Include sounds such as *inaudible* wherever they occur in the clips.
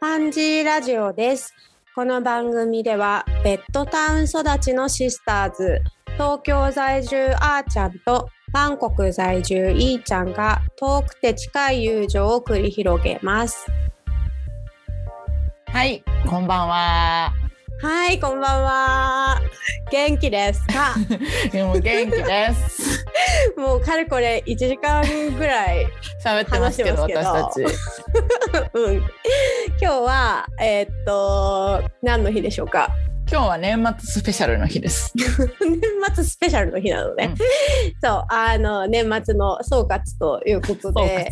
パンジーラジオです。この番組ではベッドタウン育ちのシスターズ、東京在住あーちゃんとバンコク在住いーちゃんが遠くて近い友情を繰り広げます。はい、こんばんは。はい、こんばんは。元気ですか？*laughs* でも元気です。もうかれこれ1時間ぐらい喋ってますけど、私たち。*laughs* うん、今日はえーっと何の日でしょうか？今日は年末スペシャルの日です。*laughs* 年末スペシャルの日なのね、そうあの年末の総括ということで。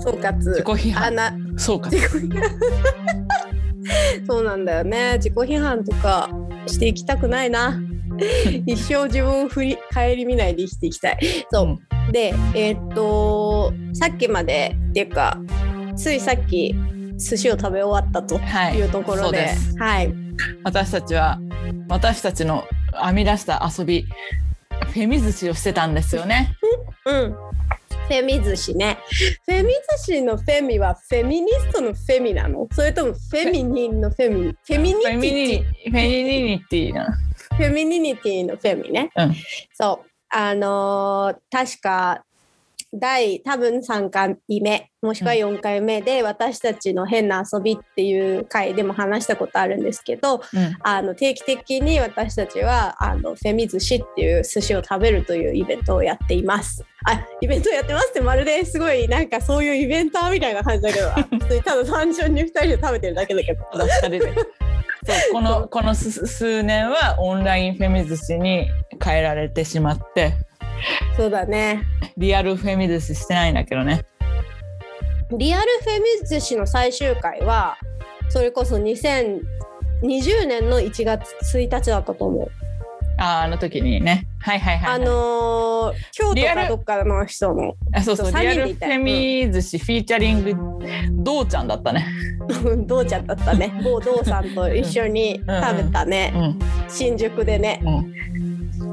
総括。自己批判。あなそうなんだよね。自己批判とかしていきたくないな。*laughs* 一生自分を振り顧みないで生きていきたい。そう、うん。でえーっとさっきまでっていうかついさっき寿司を食べ終わったとはい。いうところで,、そうです。はい。私たちは私たちの編み出した遊び、フェミ寿司をしてたんですよね。うんフェミ寿司ね。フェミ寿司のフェミはフェミニストのフェミなの？それともフェミニンのフェミフェミニフェミニティ。フェミニティな。フェミニティのフェミね。うん。そう。あのー確か第多分3回目もしくは4回目で、私たちの変な遊びっていう回でも話したことあるんですけどうん。あの定期的に私たちはあのフェミ寿司っていう寿司を食べるというイベントをやっています。あイベントをやってますってまるですごいなんかそういうイベンターみたいな感じだけどあ普通にただ単純に2人で食べてるだけだけど。そうこのこの数数年はオンラインフェミ寿司に変えられてしまって *laughs* そうだね。リアルフェミ寿司してないんだけどね。リアルフェミ寿司の最終回はそれこそ2020年の1月1日だったと思う。あーあの時にね。はいはいはい、はい、あのー京都かどっかの人のあそうそうリアルフェミ寿司フィーチャリングどうちゃんだったね。*laughs* どうちゃんだったね。某道さんと一緒に食べたね、うん。新宿でね。う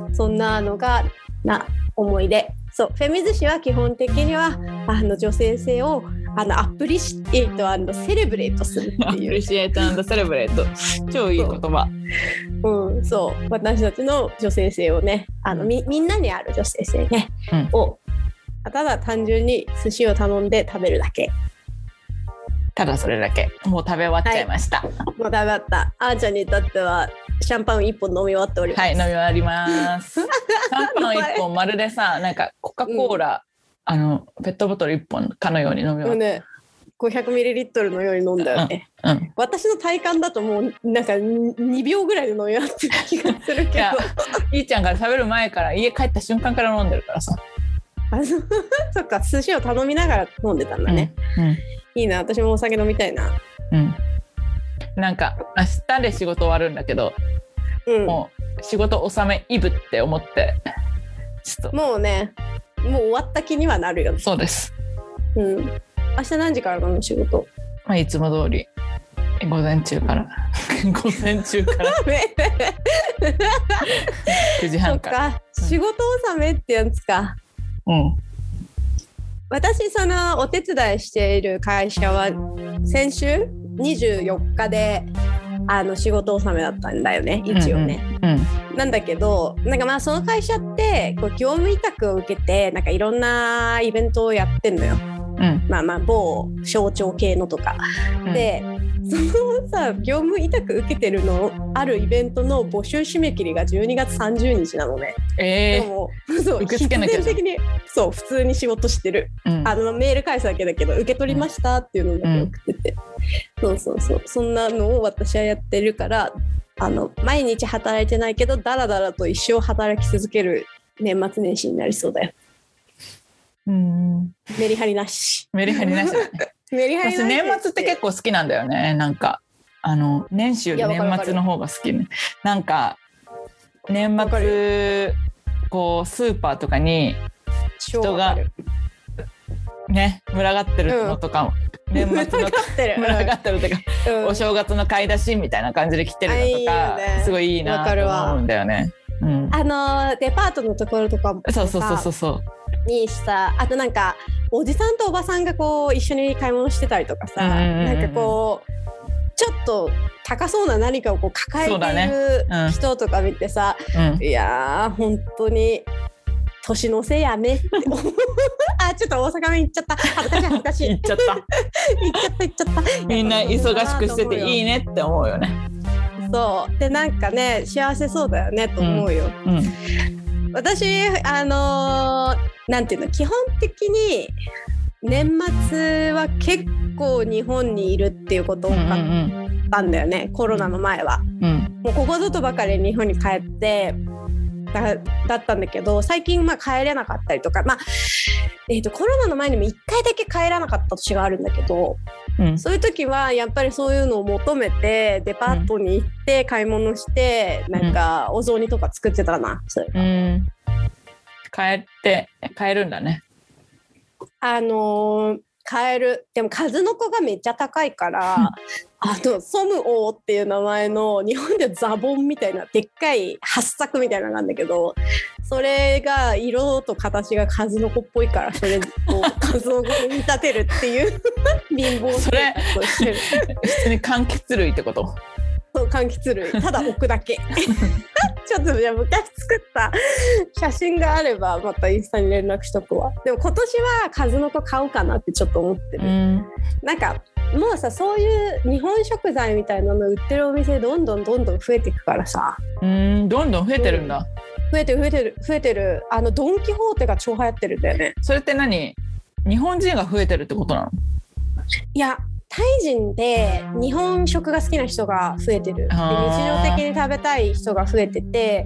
ん。そんなのがな思い出。そうフェミ寿司は基本的にはあの女性性をあのアプリシエイトセレブレートするアプっていう。リシエイトセレブレート超いい言葉。うん、そう。私たちの女性性をねあのみみんなにある女性性ね、うん。をただ単純に寿司を頼んで食べるだけ。ただそれだけ。もう食べ終わっちゃいました。もう食べ終わった。あーちゃんにとってはシャンパン一本飲み終わっております。はい、飲み終わります。*laughs* シャンパン一本まるでさなんかコカ・コーラ、あのペットボトル一本かのように飲み終わっもうね 500ml のように飲んだよね、た、うん、私の体感だともうなんか2秒ぐらいで飲み終わってる気がするけど。いいちゃんから食べる前から家帰った瞬間から飲んでるからさ、あの *laughs* そっか寿司を頼みながら飲んでたんだね、うん。いいな私もお酒飲みたいな。うん、なんか明日で仕事終わるんだけどうん。もう仕事納めイブって思って。ちょっと。もうねもう終わった気にはなるよね。そうです、うん。明日何時からなの仕事？まあ、いつも通り。午前中から。*laughs* 午前中から。9時半から。か。仕事納めってやつか。うん。私そのお手伝いしている会社は先週？24日であの仕事納めだったんだよね一応ね、うん。なんだけどなんかまあその会社ってこう業務委託を受けてなんかいろんなイベントをやってんのよ。うん。まあまあ某省庁系のとか、うん。でそのさ業務委託受けてるのあるイベントの募集締め切りが12月30日なのね。えでもそう必然的にそう普通に仕事してる。ーうん。あのメール返すだけだけど受け取りましたっていうのだけ送ってて、そうそうそう。そんなのを私はやってるからあの毎日働いてないけどだらだらと一生働き続ける年末年始になりそうだよ。うんメリハリなし。メリハリなし。*laughs* メリハリなし私年末って結構好きなんだよね。なんかあの年始より年末の方が好きね。なんか年末こうスーパーとかに超わかる。ね群がってるのとかも、年末の *laughs* 群がってる。*laughs* 群がってるとか、うん。お正月の買い出しみたいな感じで来てるのとかね。すごいいいなわかるわと思うんだよね。うん、あのデパートのところとかもそうそうそうそうそう。にさあとなんかおじさんとおばさんがこう一緒に買い物してたりとかさ、うんなんかこうちょっと高そうな何かをこう抱えてるうん。人とか見てさ、うん。いやー本当に年のせいやね *laughs* あちょっと大阪弁行っちゃった。恥ずかしい恥ずかしい。言っちゃった。行っちゃった行っちゃった。みんな忙しくしてていいねねって思うよね。そう。でなんかね幸せそうだよねと思うよ、うん。私あのーなんていうの基本的に年末は結構日本にいるっていうこと多かったんだよね、コロナの前は。うんうん。もうここぞとばかり日本に帰ってだだったんだけど最近まあ帰れなかったりとか、まあえー、とコロナの前にも1回だけ帰らなかった年があるんだけどうん。そういう時はやっぱりそういうのを求めてデパートに行って買い物して、なんかお雑煮とか作ってたなそれうん。帰って帰るんだね。あのー買える。でも数の子がめっちゃ高いからあのソムオーっていう名前の日本ではザボンみたいなでっかい八作みたいなのがあるんだけどそれが色と形が数の子っぽいからそれを数の子に見立てるっていう *laughs* 貧乏それ生活をしてる。普通に柑橘類ってこと？そう柑橘類。ただ置くだけ。*laughs* ちょっとじゃあ昔作った写真があればまたインスタに連絡しとくわ。でも今年は数の子買おうかなってちょっと思ってる、ん。なんかもうさそういう日本食材みたいなの売ってるお店どんどんどんどん増えていくからさ。うんどんどん増えてるんだ。増えてる増えてる増えてる。あのドン・キホーテが超流行ってるんだよね。それって何？日本人が増えてるってことなの？いやタイ人で日本食が好きな人が増えてる。で日常的に食べたい人が増えてて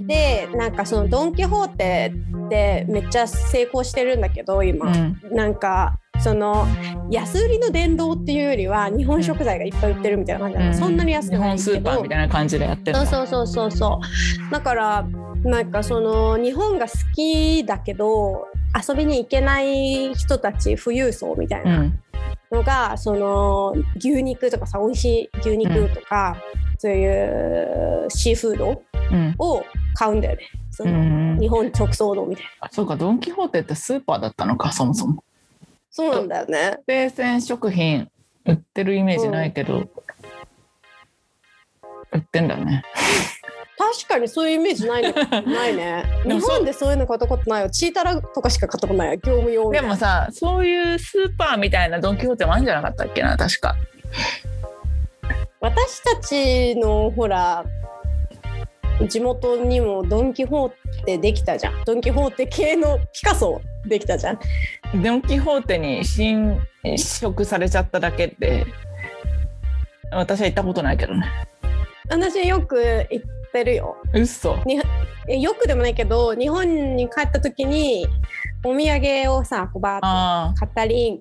でなんかそのドン・キホーテってめっちゃ成功してるんだけど今、うん。なんかその安売りの殿堂っていうよりは日本食材がいっぱい売ってるみたいな感じなの、そんなに安日くないけど。本スーパーみたいな感じでやってるそうそうそうそうそうだからなんかその。日本が好きだけど遊びに行けない人たち富裕層みたいなのが、その牛肉とかさ美味しい牛肉とか、そういうシーフードうん。を買うんだよね。その、うん日本直送のみたいな。あそうかドン・キホーテってスーパーだったのか *laughs* そもそも。そうなんだよね。生鮮食品売ってるイメージないけど、売ってんだね確かにそういうイメージないの *laughs* ないね。日本でそういうの買ったことないよ。チータラとかしか買ったことないよ。業務用でもさそういうスーパーみたいなドン・キホーテもあるんじゃなかったっけな確か。私たちのほら地元にもドン・キホーテできたじゃん。ドン・キホーテ系のピカソできたじゃん。ドン・キホーテに侵食されちゃっただけで私は行ったことないけどね。私よく行ってるよ。うっそにえよくでもないけど日本に帰った時にお土産をさこうバーッとあ買ったり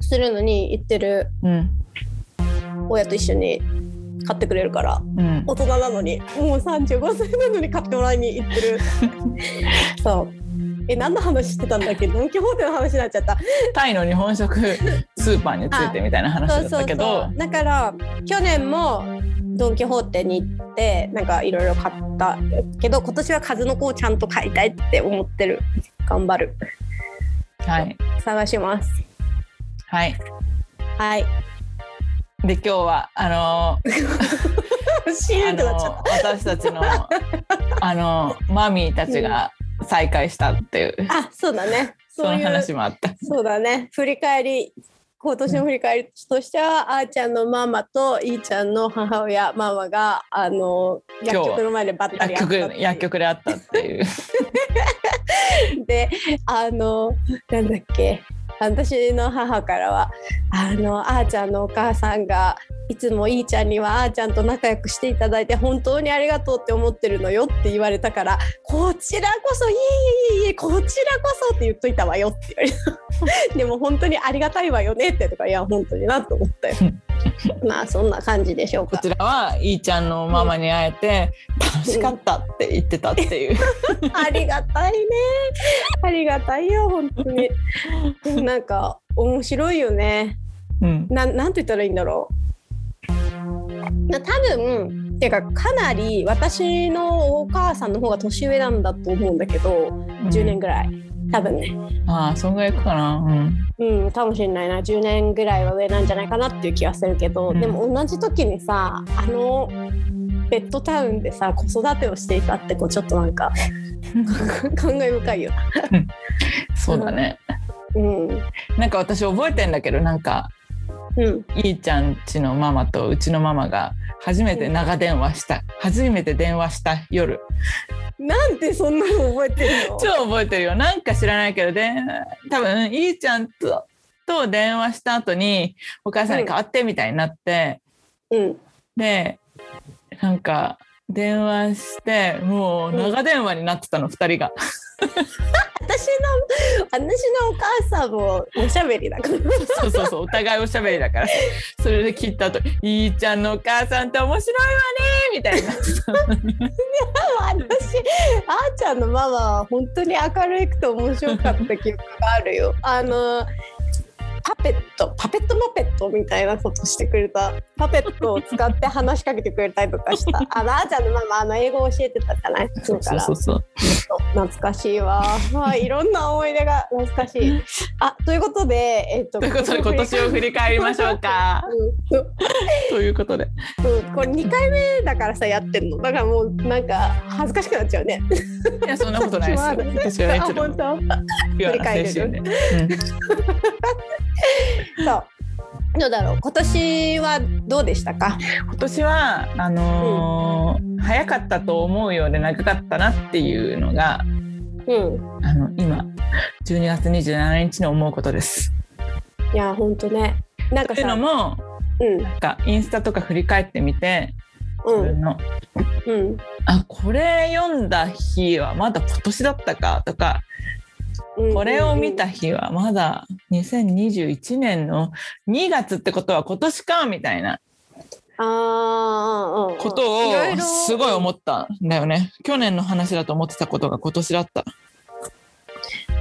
するのに行ってるあうん。親と一緒に買ってくれるからうん。大人なのにもう35歳なのに買ってもらいに行ってる。*laughs* そうえ何の話してたんだっけ？ドン・キホーテの話になっちゃった。タイの日本食スーパーについてみたいな話だっそうそうたけどそう。だから去年もドン・キホーテに行ってなんかいろいろ買ったけど今年は数の子をちゃんと買いたいって思ってる。頑張る。はい。探します。はい。はい。で今日はあの *laughs* シー私たちのあのマミーたちが再会したっていう、たあそうだね。そういう話もあった。そうだね。振り返り今年の振り返りとしては、あーちゃんのママといーちゃんの母親ママがあの薬局の前でばったり薬局であったっていう。*laughs* であのなんだっけ私の母からはあのあーちゃんのお母さんがいつもいいちゃんにはあーちゃんと仲良くしていただいて本当にありがとうって思ってるのよって言われたからこちらこそいえいえいえいこちらこそって言っといたわよって言われた。*laughs* でも本当にありがたいわよねってとかいや本当になと思ったよ。*laughs* まあそんな感じでしょうかこちらはいーちゃんのママに会えて楽しかったって言ってたっていう。*laughs* ありがたいね。ありがたいよ、本当に。でもなんか面白いよね。うんななんて言ったらいいんだろう。な多分ていうかかなり私のお母さんの方が年上なんだと思うんだけど10年ぐらい。多分ね。ああそんぐらいいくかな。うん。うんかもしれないな。10年ぐらいは上なんじゃないかなっていう気はするけど、うん。でも同じ時にさあのベッドタウンでさ子育てをしていたってこうちょっとなんか *laughs* 感慨深いよ。そうだね。うん。なんか私覚えてんだけどなんかうん。いいちゃんちのママとうちのママが初めて長電話した。初めて電話した夜。なんでそんなの覚えてるの？超覚えてるよ。なんか知らないけどで多分いいちゃんとと電話した後にお母さんに代わってみたいになって、うん。でなんか電話してもう長電話になってたの、二人が。私の私のお母さんもおしゃべりだからそうそうそうお互いおしゃべりだからそれで聞いた後「いいちゃんのお母さんって面白いわね」みたいになってたのに私あーちゃんのママは本当に明るくて面白かった記憶があるよ。あのパペットパペットマペットみたいなことしてくれた。パペットを使って話しかけてくれたりとかした。*laughs* あのあーちゃんのママあの英語教えてたじゃない？そうからそう。そう懐かしいわ、*laughs* はい、いろんな思い出が懐かしい。*laughs* あということでえっとということで今年を振り返りましょうか。うん。ということで。うん、これ2回目だからさやってんの。だからもうなんか恥ずかしくなっちゃうね。いやそんなことないですよ。私はいつでもあ本ピュアな精神で。うん当 *laughs* そう。どうだろう？今年はどうでしたか？今年はあのー早かったと思うようで長かったなっていうのがうん。あの今12月27日に思うことです。いやほんとね。なんかというのさもうん。なんかインスタとか振り返ってみてうん。自分の。うん。あこれ読んだ日はまだ今年だったかとかうんこれを見た日はまだ2021年の2月ってことは今年かみたいなことをすごい思ったんだよね。去年の話だと思ってたことが今年だった。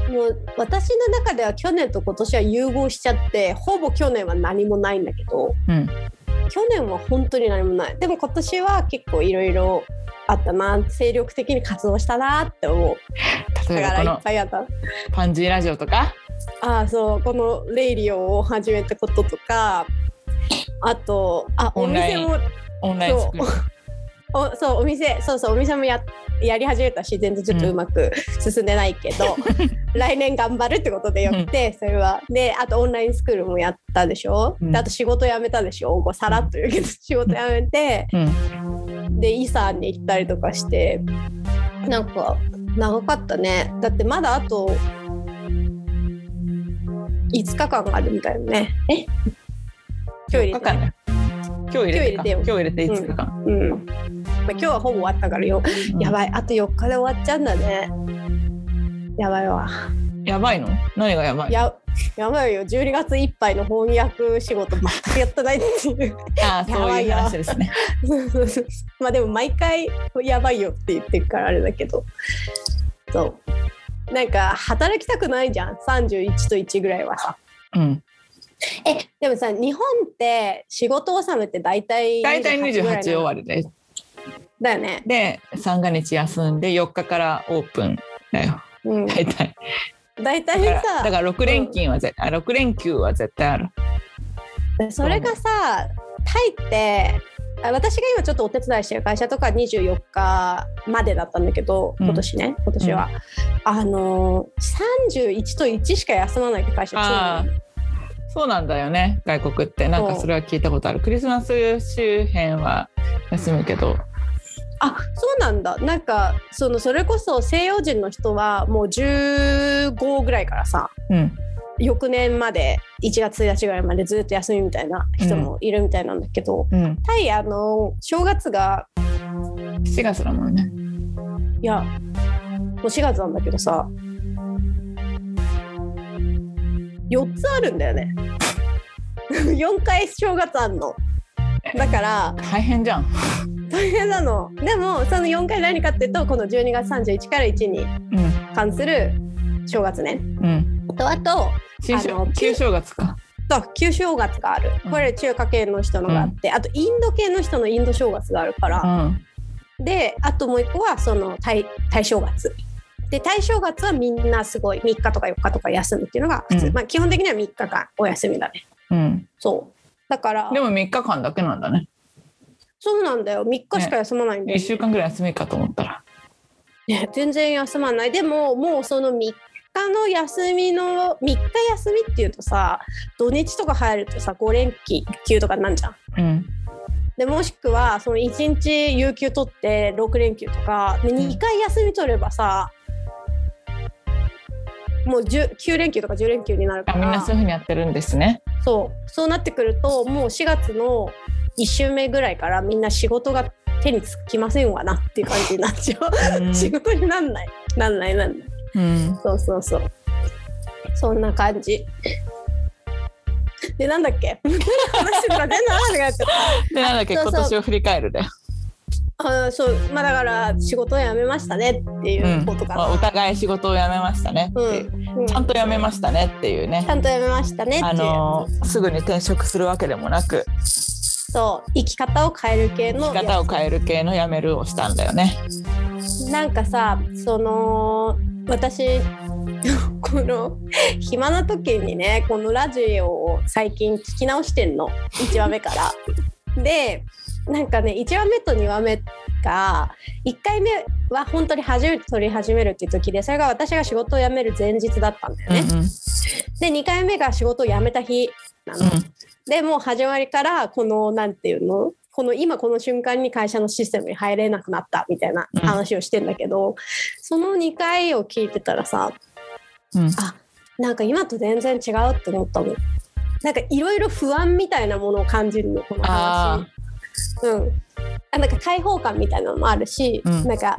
もう私の中では去年と今年は融合しちゃってほぼ去年は何もないんだけどうん。去年は本当に何もないでも今年は結構いろいろあったな精力的に活動したなって思う例えばこのぱいあった。パンジーラジオとか？ああそうこのレイリオを始めたこととかあとあお店もオンラインスクール。おそうお店そうそうお店もややり始めたし全然ちょっとうまく進んでないけど、*laughs* 来年頑張るってことでよって、それは。であとオンラインスクールもやったでしょ、うん。であと仕事辞めたでしょ？こうさらっと言うけど仕事辞めて、うん。でイサンに行ったりとかしてなんか長かったね。だってまだあと5日間あるみたいなね。え？今日入れて。今日入れてか。今日入れて5日間。うん。まあ、今日はほぼ終わったからよ、うん。やばい。あと4日で終わっちゃうんだね。やばいわ。やばいの？何がやばい？ややばいよ12月いっぱいの翻訳仕事全くやってないっていう *laughs* ああ、そういう話ですね。*laughs* まあでも毎回やばいよって言ってるからあれだけどそうなんか働きたくないじゃん31と1ぐらいはさうん。えでもさ日本って仕事納めって大体大体ぐらいな28終わりです。だよね、で、三が日休んで4日からオープンだよ。うん、大体。大体だからさだから6連勤は絶対、あ6連休は絶対ある。それがさタイってあ私が今ちょっとお手伝いしてる会社とか24日までだったんだけどうん。今年ね、今年は、あの31と1しか休まないって会社そうなんだよね外国って。なんかそれは聞いたことある。クリスマス周辺は休むけどあそうなんだ。なんかそのそれこそ西洋人の人はもう15ぐらいからさうん。翌年まで1月1日ぐらいまでずっと休みみたいな人もいるみたいなんだけど、うん。タイあの正月が7月だもんね。いやもう4月なんだけどさ4つあるんだよね。*laughs* 4回正月あんの。だから大変じゃん大変なの。でもその4回何かっていうとこの12月31から1にうん。関する正月ね。うん。とあと新あの正旧正月か。と旧正月がある。うん。これ中華系の人のがあって、あとインド系の人のインド正月があるから、うん。であともう一個はそのタイタイ正月。っで大正月はみんなすごい3日とか4日とか休むっていうのが普通、うん。まあ基本的には3日間お休みだね。うん。そう。だから。でも3日間だけなんだね。そうなんだよ3日しか休まないんだよ、1週間ぐらい休みかと思ったら。ね、全然休まないでももうその3日の休みの3日休みっていうとさ土日とか入るとさ5連休とかなんじゃん。うん。でもしくはその1日有給取って6連休とかでん2回休み取ればさ、もう10 9連休とか10連休になるかあみんならそういうふうにやってるんですね。そうそうなってくるともう4月の1週目ぐらいからみんな仕事が手につきませんわなっていう感じになっちゃう。うん。仕事になんない。なんないなんない。うん。そうそうそう。そんな感じ。でなんだっけ？話してたら全然話がなっちゃっ *laughs* で、なんだっけ、今年を振り返るで。たあそう。まあだから仕事を辞めましたねっていううん。ことかな、まあお互い仕事を辞めましたねって。いう。うん。ちゃんと辞めましたねっていうね。ち。ゃんと辞めましたねっていう、あのーすぐに転職するわけでもなくそう生き方を変える系の生き方を変える系の辞めるをしたんだよね。なんかさその私 *laughs* この暇な時にねこのラジオを最近聞き直してんの1話目から。でなんかね1話目と2話目が1回目は本当に初めて撮り始めるっていう時でそれが私が仕事を辞める前日だったんだよね。うんうんで2回目が仕事を辞めた日なの。でもう始まりからこのなんていうの？この今この瞬間に会社のシステムに入れなくなったみたいな話をしてんだけど、その2回を聞いてたらさうん。あなんか今と全然違うって思ったもん。なんかいろいろ不安みたいなものを感じるのこのあ話。うん、あなんか開放感みたいなのもあるし、うん。なんか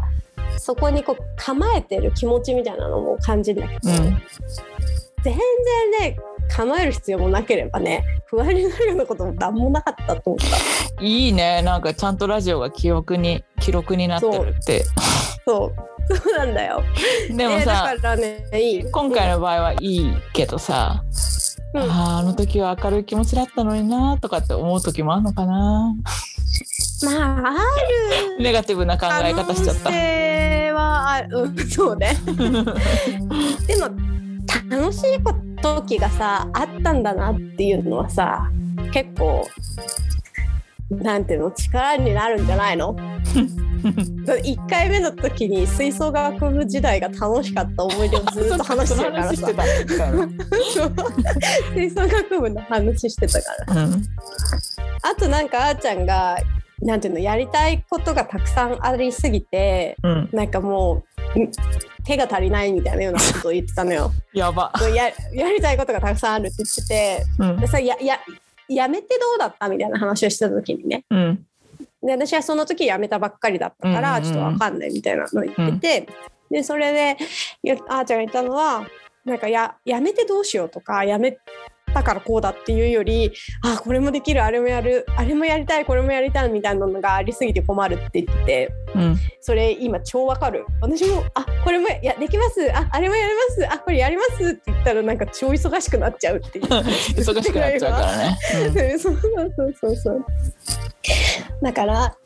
そこにこう構えてる気持ちみたいなのも感じるんだけど、うん。全然ね構える必要もなければね不安になるようなことも何もなかったと思った。いいね。なんかちゃんとラジオが記憶に記録になってるって。そう。そう。なんだよ。*laughs* でもえださからねいい。今回の場合はいいけどさ、うん。あーあの時は明るい気持ちだったのになとかって思う時もあるのかな。まあある。ネガティブな考え方しちゃった。可能性はある、うん、そうね。*laughs* でも楽しい時がさあったんだなっていうのはさ結構なんていうの力になるんじゃないの？*laughs* 1回目の時に吹奏楽部時代が楽しかった思い出をずっと話してるからさ。吹奏楽部の話してたから。うんあとなんかあーちゃんがなんていうのやりたいことがたくさんありすぎてうん。なんかもうん手が足りないみたいなようなことを言ってたのよ。*laughs* やば。ややりたいことがたくさんあるって言っててうん。でさやややめてどうだったみたいな話をしてた時にね。うん。で私はその時辞めたばっかりだったから、うんうんうん。ちょっとわかんないみたいなのを言ってて、でそれでやあーちゃんが言ったのはなんかややめてどうしようとかやめたからこうだっていうよりあーこれもできるあれもやるあれもやりたいこれもやりたいみたいなのがありすぎて困るって言っててうん。それ今超わかる。私もあこれもやできます。ああれもやります。あこれやりますって言ったらなんか超忙しくなっちゃうっていう。*laughs* 忙しくなっちゃうからね、*laughs* そうそうそうそうそう。だから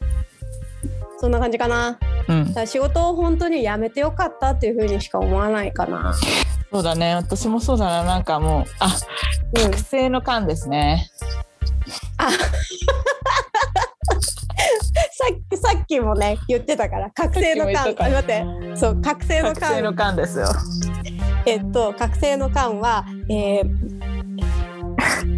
そんな感じかな。うん。から仕事を本当に辞めてよかったっていうふうにしか思わないかなそうだね。私もそうだな。なんかもうあうん覚醒の感ですね、あ *laughs* さっきさっきもね言ってたから覚醒の感待って。そう覚醒の覚醒の感感ですよ。えっと覚醒の感は、えー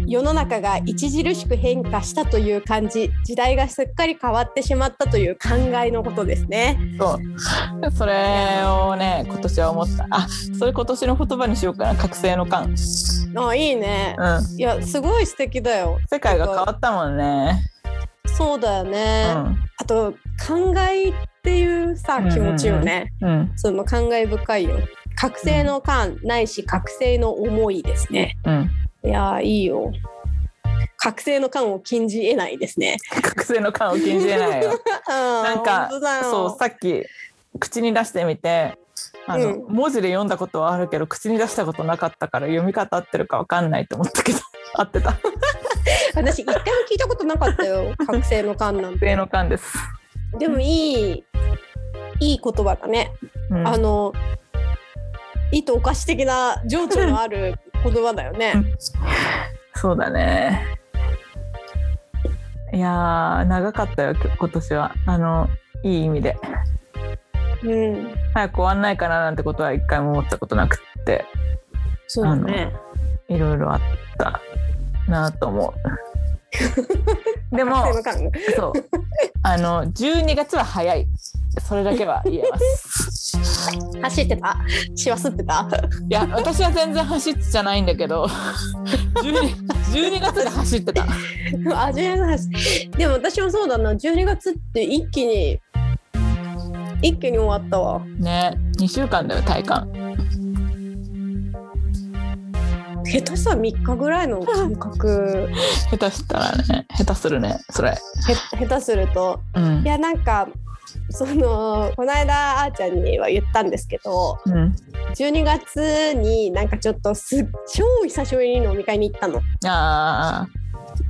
世の中が著しく変化したという感じ時代がすっかり変わってしまったという考えのことですね。そう *laughs* それをね今年は思ったあそれ今年の言葉にしようかな覚醒の感あいいね。うんいやすごい素敵だよ。世界が変わったもんねそうだよね。あと考えっていうさうんうんうん気持ちよね。うんうんその感慨深いよ。覚醒の感ないし覚醒の思いですね。うんいやーいいよ。覚醒の感を禁じ得ないですね。*laughs* 覚醒の感を禁じ得ないよ。*laughs* ななんかそうさっき口に出してみてあの、う文字で読んだことはあるけど口に出したことなかったから読み方合ってるかわかんないと思ったけど *laughs* 合ってた。私一回も聞いたことなかったよ覚醒の感なんて。覚醒の感です、でもいいいい言葉だね、うん。あの意図おかし的な情緒のある言葉だよね。そうだね。いやー長かったよき今年は。あのいい意味で。うん、早く終わんないかななんてことは一回も思ったことなくって。そうだね。いろいろあったなと思う。*laughs* でもそう。あの12月は早い。それだけは言えます走ってた？しわすってた？いや私は全然走ってじゃないんだけど。12, 12月で走ってた。あ12月。でも私もそうだな。12月って一気に一気に終わったわ。ね。2週間だよ体感。下手したら3日ぐらいの *laughs* 感覚。下手したらね。下手するねそれ。へ下手すると。うん。いやなんかそのこの間あーちゃんには言ったんですけどうん。12月になんかちょっとすっ超久しぶりに飲み会に行ったの。あ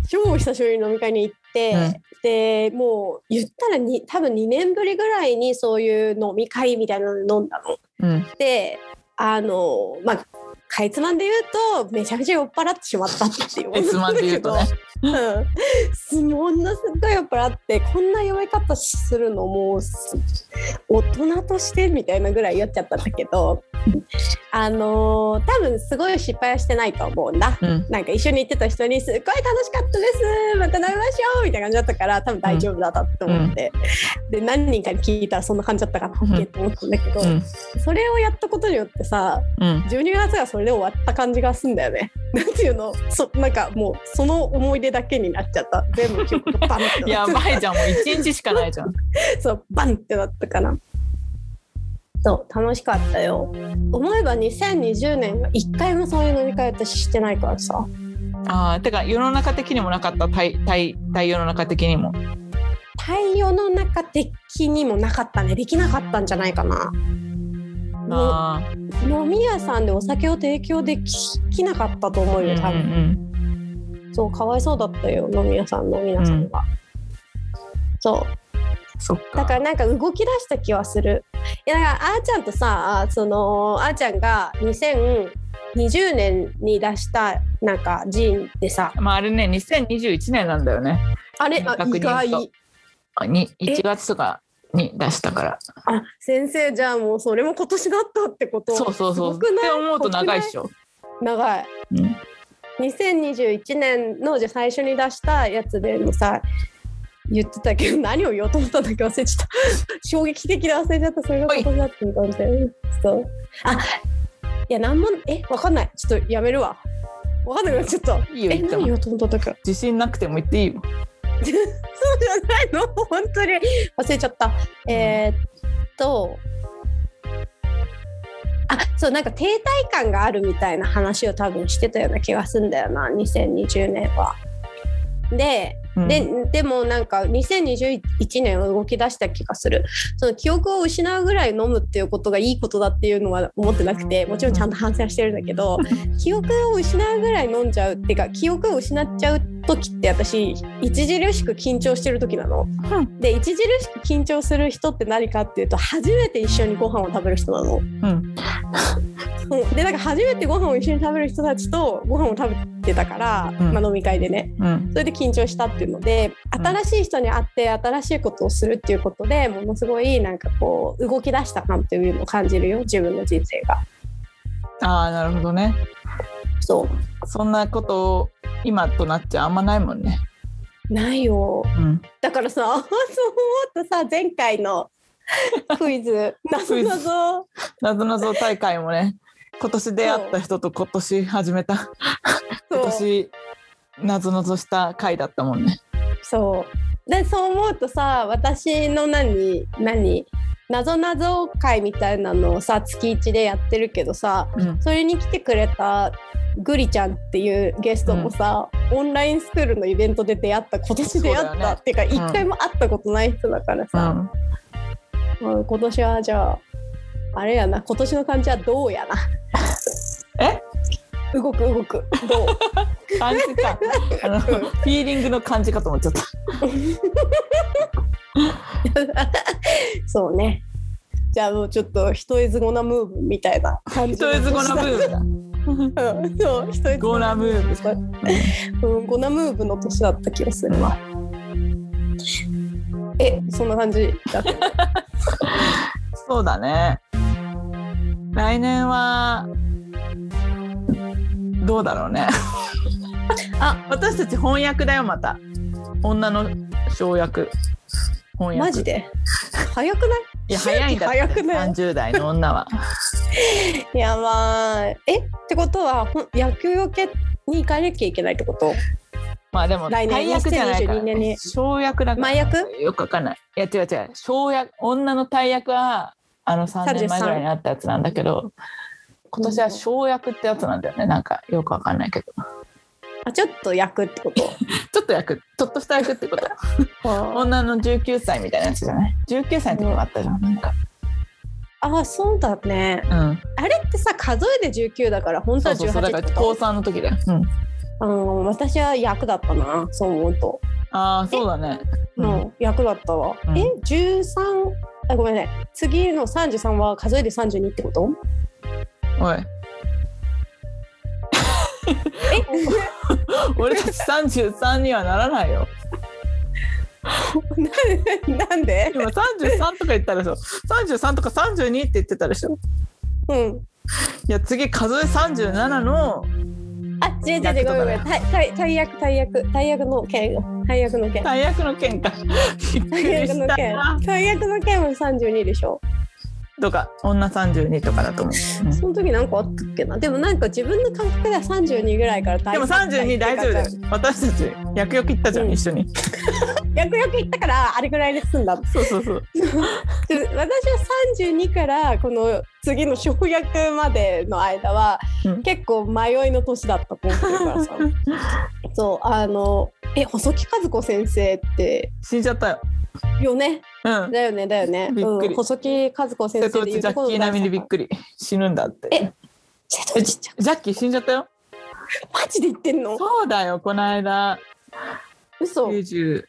超久しぶりに飲み会に行って、でもう言ったらに多分2年ぶりぐらいにそういう飲み会みたいなの飲んだの。ーうん。であのまあかいつまんで言うとめちゃめちゃ酔っ払ってしまったっていうつまんで言うとね。うん。すものすごい酔っ払ってこんな酔い方するのもうす大人としてみたいなぐらい酔っちゃったんだけど。あのー多分すごい失敗はしてないと思うんだ。うん。なんか一緒に行ってた人に「すっごい楽しかったです。また飲みましょう」みたいな感じだったから多分大丈夫だったと思って、で何人かに聞いたらそんな感じだったから OK って思ったんだけど、うん。それをやったことによってさうん。12月がそれで終わった感じがすんだよね。*laughs* なんていうの？そなんかもうその思い出だけになっちゃった。全部記憶がバンってやばいじゃん。もう1日しかないじゃん。た *laughs* そうバンってなったかな。そう楽しかったよ。思えば2020年は一回もそういう飲み会私してないからさ。あーてか世の中的にもなかった？対対対世の中的にも。対世の中的にもなかったね。できなかったんじゃないかなあ。飲み屋さんでお酒を提供できなかったと思うよ多ーうんう分、んそうかわいそうだったよ飲み屋さんの皆さんが、そう。そっか。だからなんか動き出した気はする。いやだからあーちゃんとさそのあーちゃんが2020年に出したなんかジーンでさ。まああれね2021年なんだよね。あれ意外。に1月とかに出したから。あ先生じゃあもうそれも今年だったってこと。そうそうそう。って思うと長いっしょ、長い。うん、2021年のじゃあ最初に出したやつでもさ言ってたけど何を言おうと思ったんだっけ忘れちゃった。*laughs* 衝撃的で忘れちゃったそれが今年だったんだみたいなそう。あいや何もえわかんない。ちょっとやめるわ。わかんなくなっちゃった。えいいよ言っても。何言おうと思ったんだっけ自信なくても言っていいよそうじゃないの？本当に忘れちゃった。えーっとあそうなんか停滞感があるみたいな話を多分してたような気がするんだよな2020年は。でうんででもなんか2021年は動き出した気がする。その記憶を失うぐらい飲むっていうことがいいことだっていうのは思ってなくてもちろんちゃんと反省はしてるんだけど記憶を失うぐらい飲んじゃうっていうか記憶を失っちゃう時って私著しく緊張してる時なの。で著しく緊張する人って何かっていうと初めて一緒にご飯を食べる人なの。うんうん。*laughs* でなんか初めてご飯を一緒に食べる人たちとご飯を食べてたから、うん。まあ、飲み会でね。うん。それで緊張したっていうのでうん。新しい人に会って新しいことをするっていうことでものすごいなんかこう動き出した感っていうのを感じるよ自分の人生が。ああなるほどね。そう。そんなことを今となっちゃあんまないもんね。ないよ。うん。だからさそう思うとさ前回の *laughs* クイズ「なぞなぞなぞなぞ大会もね今年出会った人と今年始めた」今年なぞなぞした回だったもんね。そう。でそう思うとさ私の何何？なぞなぞ会みたいなのをさ月1でやってるけどさうん。それに来てくれたグリちゃんっていうゲストもさ、オンラインスクールのイベントで出会った今年出会った、ねっていうか一回も会ったことない人だからうさ、ん。うん今年はじゃああれやな今年の感じはどうやな。え？動く動く。どう？感じか。*laughs* あのフィーリングの感じかと思っちゃった。*laughs* そうね。じゃあもうちょっと一重ズゴなムーブみたいな感じ一重ズゴなムーブ。だうんそう一重ズゴナムーブ。そううん、ゴナムーブの年だった気がするわ。え、そんな感じだった？*laughs* そうだね。来年はどうだろうね。あ。私たち翻訳だよまた。女の生薬。翻訳。マジで？早くない？いや早いんだ早くない？30代の女は。*laughs* やばい。え？ってことは野球よけに行かなきゃいけないってこと？まあでも来年大役じゃないから、2022年に。生薬だから前役よくわかんない。いや違う違う。生薬女の大役はあの3年前ぐらいにあったやつなんだけど今年は生薬ってやつなんだよね。なんかよくわかんないけど。あ、ちょっと焼くってこと？*laughs* ちょっと役ちょっとした役ってこと。あ女の19歳みたいなやつじゃない？19歳の時もあったじゃん。なん。かあ、そうだね。うん。あれってさ、数えで19だから、本当はそうそうそう。だ18から高ってこと？3の時だよ、うん、うん、私は役だったな、そう思うと。ああそうだね。う、ん、役だったわ。うん。え、13あ、ごめんね。次の33は数えで32ってこと？おい。え？*laughs* 俺たち33にはならないよ。*laughs* なんで？今33とか言ったでしょ33とか32って言ってたでしょ。うん。いや次数え37の。あ、違う違う違う。ごめんごめん。大役大役。大役の件大役の件。大役の件か。大り役の件。大役の件は32でしょ。とか女32とかだと思う、うん。その時なんかあったっけな？でもなんか自分の感覚では32ぐらいから大でも32大丈夫だよ。私たち薬浴行ったじゃん、うん。一緒に。役役行ったからあれぐらいで済んだ。そうそうそう。で私は32からこの次の生薬までの間は、うん。結構迷いの年だったと思ってるからさ。*laughs* そうあのえ細木和子先生って死んじゃったよよね。うん。だよねだよね、びっくり。うん、細木和子先生で内ジャッキー並みにびっくり。死ぬんだって。え瀬戸内ちゃんジャッキー死んじゃったよ。マジで言ってんの？そうだよこの間。嘘。93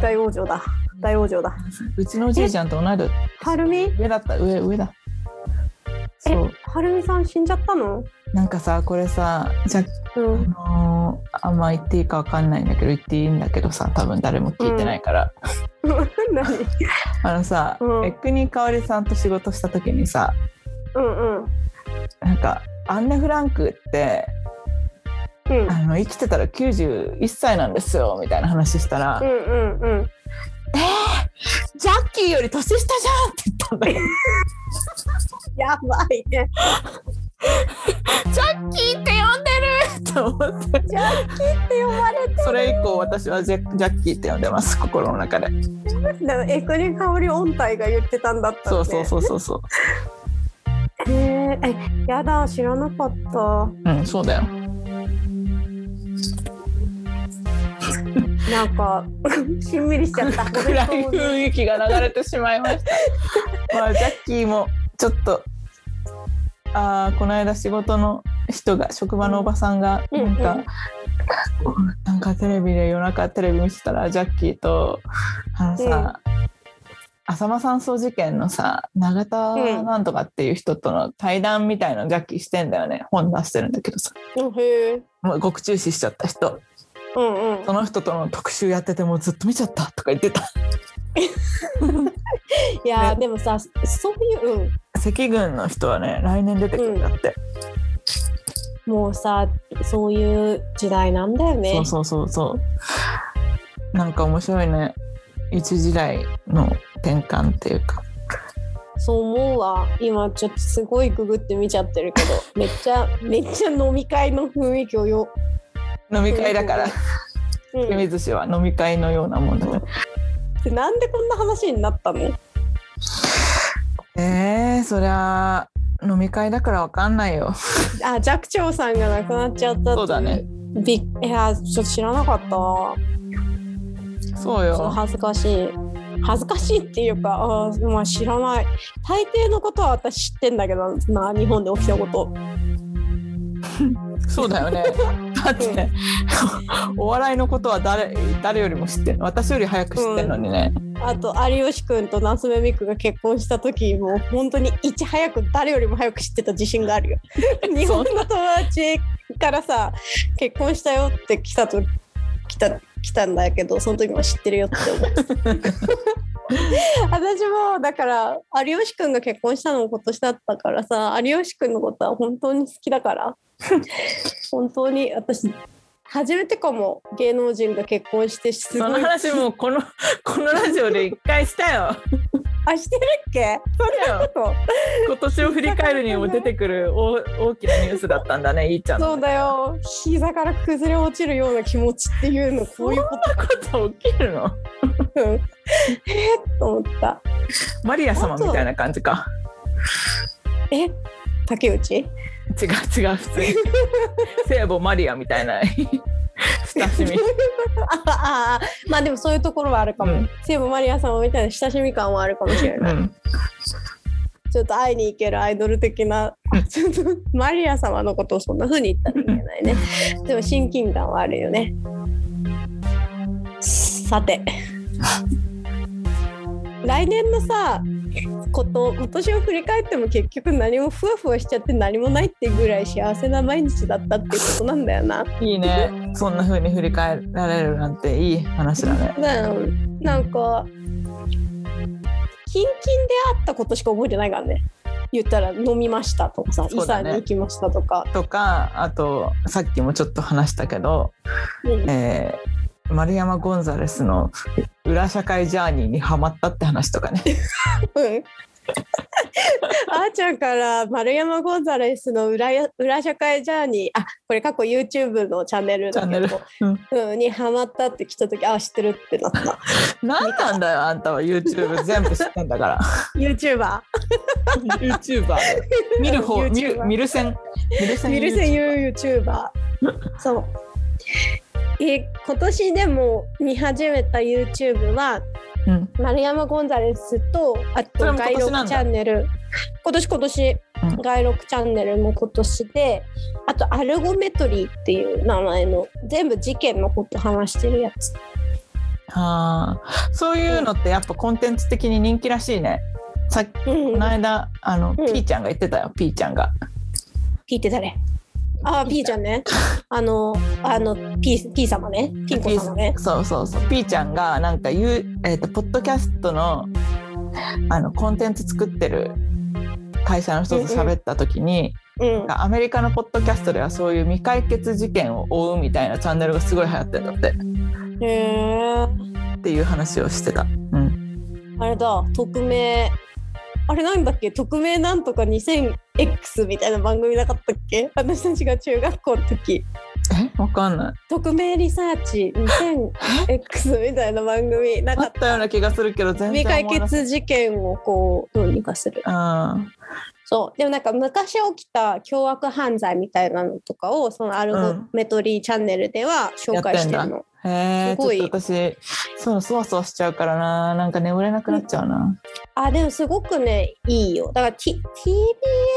大往生だ。大往生だ。うちのおじいちゃんと同い年。はるみ上だった。上上だ。えそう。はるみさん死んじゃったの？なんかさこれさじゃうん。あのーあんま言っていいかわかんないんだけど言っていいんだけどさ多分誰も聞いてないから、何 *laughs* あのさ、うん。エクニカオリさんと仕事した時にさうんうん。なんかアンネ・フランクってうん。あの生きてたら91歳なんですよみたいな話したら「うんうんうんえー、ジャッキーより年下じゃん!」って言ったんだよ。*laughs* やばいね *laughs* ジャッキーって呼んでると思ってジャッキーって呼ばれてそれ以降私はジャジャッキーって呼んでます心の中で。でもエクニカオリ音体が言ってたんだったそうそうそうそうそう。*laughs* うへーえやだ知らなかったうんそうだよ。なんか *laughs* しんみりしちゃった。暗い雰囲気が流れてしまいました。*laughs* まあジャッキーもちょっとあーこの間仕事の人が職場のおばさんがうんなんか、うんなんかテレビで夜中テレビ見てたらジャッキーとあのさ、浅間山荘事件のさ永田なんとかっていう人との対談みたいのジャッキーしてんだよね。本出してるんだけどさ。うんもう極注視しちゃった人うんうん。その人との特集やっててもうずっと見ちゃったとか言ってた。*laughs* いやでもさそういう、うん。赤軍の人はね来年出てくるんだって、もうさそういう時代なんだよね。そうそうそうそう。なんか面白いね。一時代の転換っていうか。そう思うわ。今ちょっとすごいググって見ちゃってるけど。めっちゃめっちゃ飲み会の雰囲気をよ、飲み会だから。うん、清水市は飲み会のようなもんだねでなんでこんな話になったの？えー、そりゃ飲み会だからわかんないよ。あ寂聴さんが亡くなっちゃったっそうだね。びっいやちょっと知らなかったわ。そうよ。恥ずかしい。恥ずかしいっていうかあー、まあ、知らない。大抵のことは私知ってんだけどな日本で起きたこと *laughs* そうだよね。*laughs* だってねお笑いのことは誰誰よりも知ってるの？私より早く知ってるのにね、あと有吉くんと夏目美久が結婚した時も本当にいち早く誰よりも早く知ってた自信があるよ。*laughs* 日本の友達からさ結婚したよって来たと来た来たんだけどその時も知ってるよって思って。*laughs* 私もだから有吉くんが結婚したのも今年だったからさ有吉くんのことは本当に好きだから本当に私初めてかも。芸能人が結婚してすその話もうこの *laughs* このラジオで一回したよ。*laughs* あしてるっけ？そんなこと今年を振り返るにも出てくる大大きなニュースだったんだね、いいちゃんの。そうだよ。膝から崩れ落ちるような気持ちっていうの *laughs* こういうここと起きるの？えっと思った。マリア様みたいな感じか。え？竹内？違う違う普通に。*laughs* 聖母マリアみたいな。親しみ。ああまあでもそういうところはあるかも、うん。聖母マリア様みたいな親しみ感はあるかもしれない、うん、ちょっと会いに行けるアイドル的な、あちょっとマリア様のことをそんな風に言ったらいけないね。でも親近感はあるよね。さて。*laughs* 来年のさ、こと、今年を振り返っても結局何もふわふわしちゃって何もないってぐらい幸せな毎日だったってことなんだよな。いいね。そんな風に振り返られるなんていい話だね。なんか、キンキンであったことしか覚えてないからね。言ったら飲みましたとかさ、イサに行きましたとか。とかあとさっきもちょっと話したけど、うんえー丸山ゴンザレスの裏社会ジャーニーにハマったって話とかね。うん。*laughs* あーちゃんから丸山ゴンザレスの裏や裏社会ジャーニーあこれ過去 YouTube のチャンネルだけチャンネル。ど、うん、にハマったって来た時あ知ってるってなった。*laughs* 何なんだよあんたは。YouTube 全部知ってんだから。*laughs* YouTuber YouTuber 見る方見る見る線。見る線 YouTuber そうえ今年でも見始めた YouTube はうん。丸山ゴンザレスとあと外録チャンネル。今年今年、うん。外録チャンネルも今年であとアルゴメトリーっていう名前の全部事件のこと話してるやつ。はあそういうのってやっぱコンテンツ的に人気らしいね。さっきうん。この間あの、ん。ピーちゃんが言ってたよピーちゃんが。ピーって誰あーピーちゃんね。あのあのピーピー様ね。ピンコ様ね。そうそうそう。ピーちゃんがなんか言う、えー、とポッドキャストのあのコンテンツ作ってる会社の人と喋った時に、うん。アメリカのポッドキャストではそういう未解決事件を追うみたいなチャンネルがすごい流行ってんだって。へえっていう話をしてた。うん、あれだ匿名あれなんだっけ？匿名なんとか 2000X みたいな番組なかったっけ？私たちが中学校の時。え？わかんない。匿名リサーチ 2000X みたいな番組なかあっったような気がするけど全然未解決事件をこうどうにかする。うんそう。でもなんか昔起きた凶悪犯罪みたいなのとかをそのアルゴメトリーチャンネルでは紹介してるの、へごい。ちょっと私そうそわそわしちゃうからな。なんか眠れなくなっちゃうな。あでもすごくねいいよ。だから、T、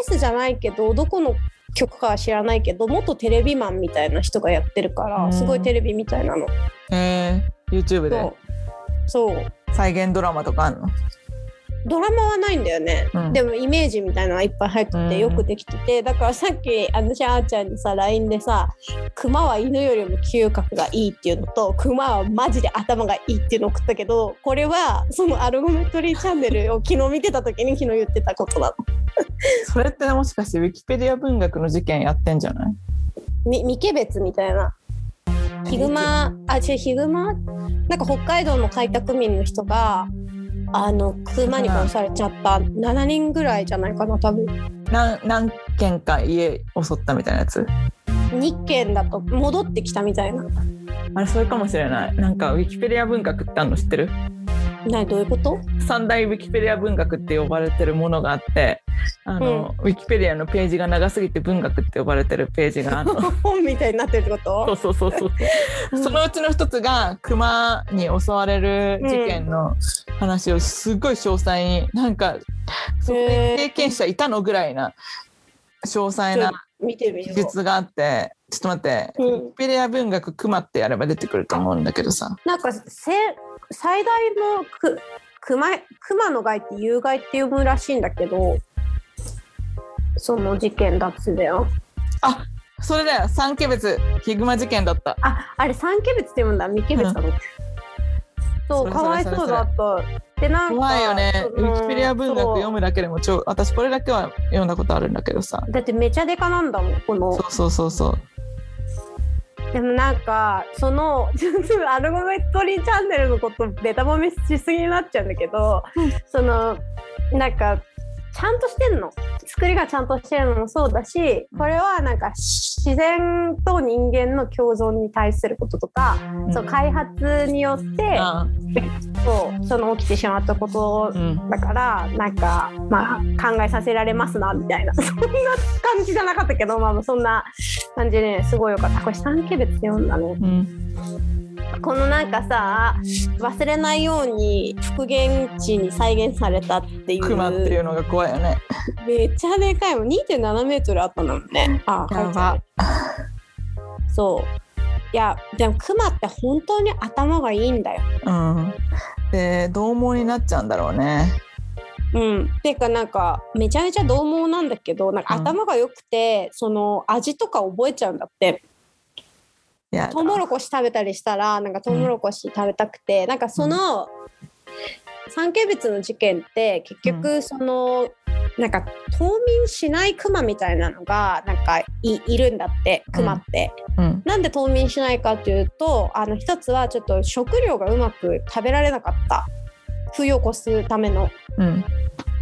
TBS じゃないけどどこの曲かは知らないけど元テレビマンみたいな人がやってるかうん。らすごいテレビみたいなの。へえ YouTube で。そう。そう。再現ドラマとかあんの？ドラマはないんだよね、うん。でもイメージみたいなのがいっぱい入ってうん。てよくできてて。だからさっき私あーちゃんにさ LINE でさ「クマは犬よりも嗅覚がいい」っていうのと「クマはマジで頭がいい」っていうのを送ったけどこれはそのアルゴメトリーチャンネルを昨日見てた時に昨日言ってたことなの。それってもしかしてウィキペディア文学の事件やってんじゃない？み三毛別みたいな。ヒグマあ違うヒグマ？なんか北海道の開拓民の人があのクマに殺されちゃった。7人ぐらいじゃないかな多分。何何件か家襲ったみたいなやつ？2件だと戻ってきたみたいな。あれそれかもしれない。なんかウィキペディア文学ってあるの知ってる？などういうこと？三大ウィキペディア文学って呼ばれてるものがあってあの、ウィキペディアのページが長すぎて文学って呼ばれてるページがあるの本みたいになってるってこそうとそうそうそう。そのうちの一つが熊に襲われる事件の話をすごい詳細になんかそこで経験者いたのぐらいな詳細な見てみ記よ述があってちょっと待って、うん。ウィキペディア文学熊ってやれば出てくると思うんだけどさ。うなんかせ最大のく熊熊の害って有害って読むらしいんだけどその事件だっつだよ。あそれだよ。三ケベツヒグマ事件だった。ああれ三ケベツって読むんだ。未ケベツだろ、うん、そうかわいそうだった。でなんか怖いよね。ウィキペディア文学読むだけでも超私これだけは読んだことあるんだけどさ。だってめちゃデカなんだもんこの。そうそうそうそうでもなんかその *laughs* アルゴメトリーチャンネルのことベタ褒めしすぎになっちゃうんだけど、うん、そのなんかちゃんとしてんの。作りがちゃんとしてるのもそうだしこれはなんか自然と人間の共存に対することとか、うん、そう開発によって、そうその起きてしまったことだから、うん、なんか、まあ、考えさせられますなみたいな。*laughs* そんな感じじゃなかったけど、まあ、そんな感じで、ね、すごいよかった。これ三ケ別で読んだね。うんこのなんかさ忘れないように復元地に再現されたっていう。熊っていうのが怖いよね。めっちゃでかい。もん2.7メートルあったんだもんね。あやば。そう。いやでも熊って本当に頭がいいんだよ。うん。で獰猛になっちゃうんだろうね。うん、ていうかなんかめちゃめちゃ獰猛なんだけどなんか頭が良くて、うん、その味とか覚えちゃうんだってトウモロコシ食べたりしたらなんかトウモロコシ食べたくて、うん、なんかその、三景別の事件って結局その、うん、なんか冬眠しないクマみたいなのがなんかいるんだってクマって。うん、なんで冬眠しないかというとあの一つはちょっと食料がうまく食べられなかった。冬を越すための。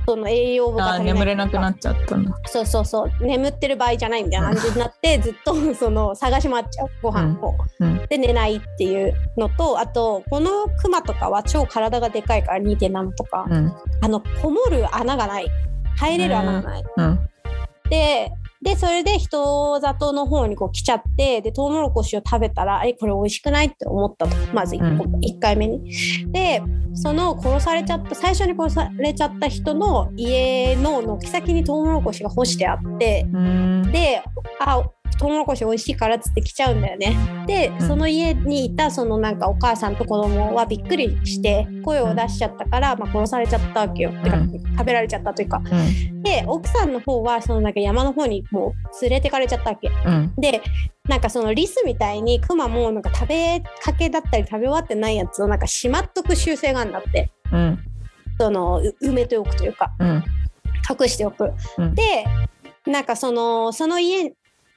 うんその栄養が眠れなくなっちゃったの。そうそうそう。眠ってる場合じゃないみたいな感じになってずっとその探し回っちゃうご飯を、うん、で寝ないっていうのとあとこのクマとかは超体がでかいから2.7とか、うん、あのこもる穴がない。入れる穴がない、うん、ででそれで人里の方にこう来ちゃってでトウモロコシを食べたらえこれ美味しくないって思ったと。まず 1, 個、うん、1回目に。でその殺されちゃった最初に殺されちゃった人の家の軒先にトウモロコシが干してあって、うん、であトウモロコシ美味しいからっつって来ちゃうんだよね。でその家にいたそのなんかお母さんと子供はびっくりして声を出しちゃったから、まあ、殺されちゃったわけよ。てか食べられちゃったというか。で奥さんの方はそのなんか山の方にもう連れてかれちゃったわけ。でなんかそのリスみたいにクマもなんか食べかけだったり食べ終わってないやつをなんかしまっとく習性があるんだって。うん、その埋めておくというか、うん、隠しておく。うん、でなんかそのその家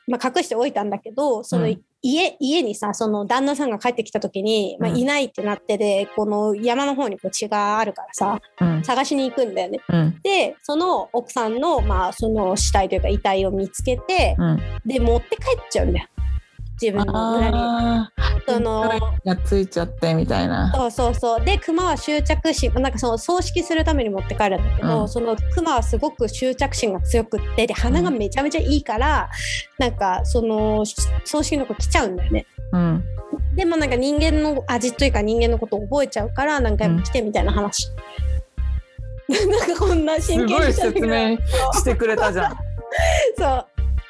まあ、隠しておいたんだけどその家,、家にさその旦那さんが帰ってきた時に、まあ、いないってなってで、この山の方にこう血があるからさ、探しに行くんだよね。でその奥さんの,、まあその死体というか遺体を見つけて、で持って帰っちゃうんだよ。自分の裏に。そのがついちゃってみたいな。そうそうそうでクマは執着心なんかその葬式するために持って帰るんだけど、うん、そのクマはすごく執着心が強くってで鼻がめちゃめちゃいいから、うん、なんかその葬式の子来ちゃうんだよね。うんでもなんか人間の味というか人間のことを覚えちゃうから何回も来てみたいな話。うん、*laughs* なんかこんな真剣に説明してくれたじゃん。*laughs* そう。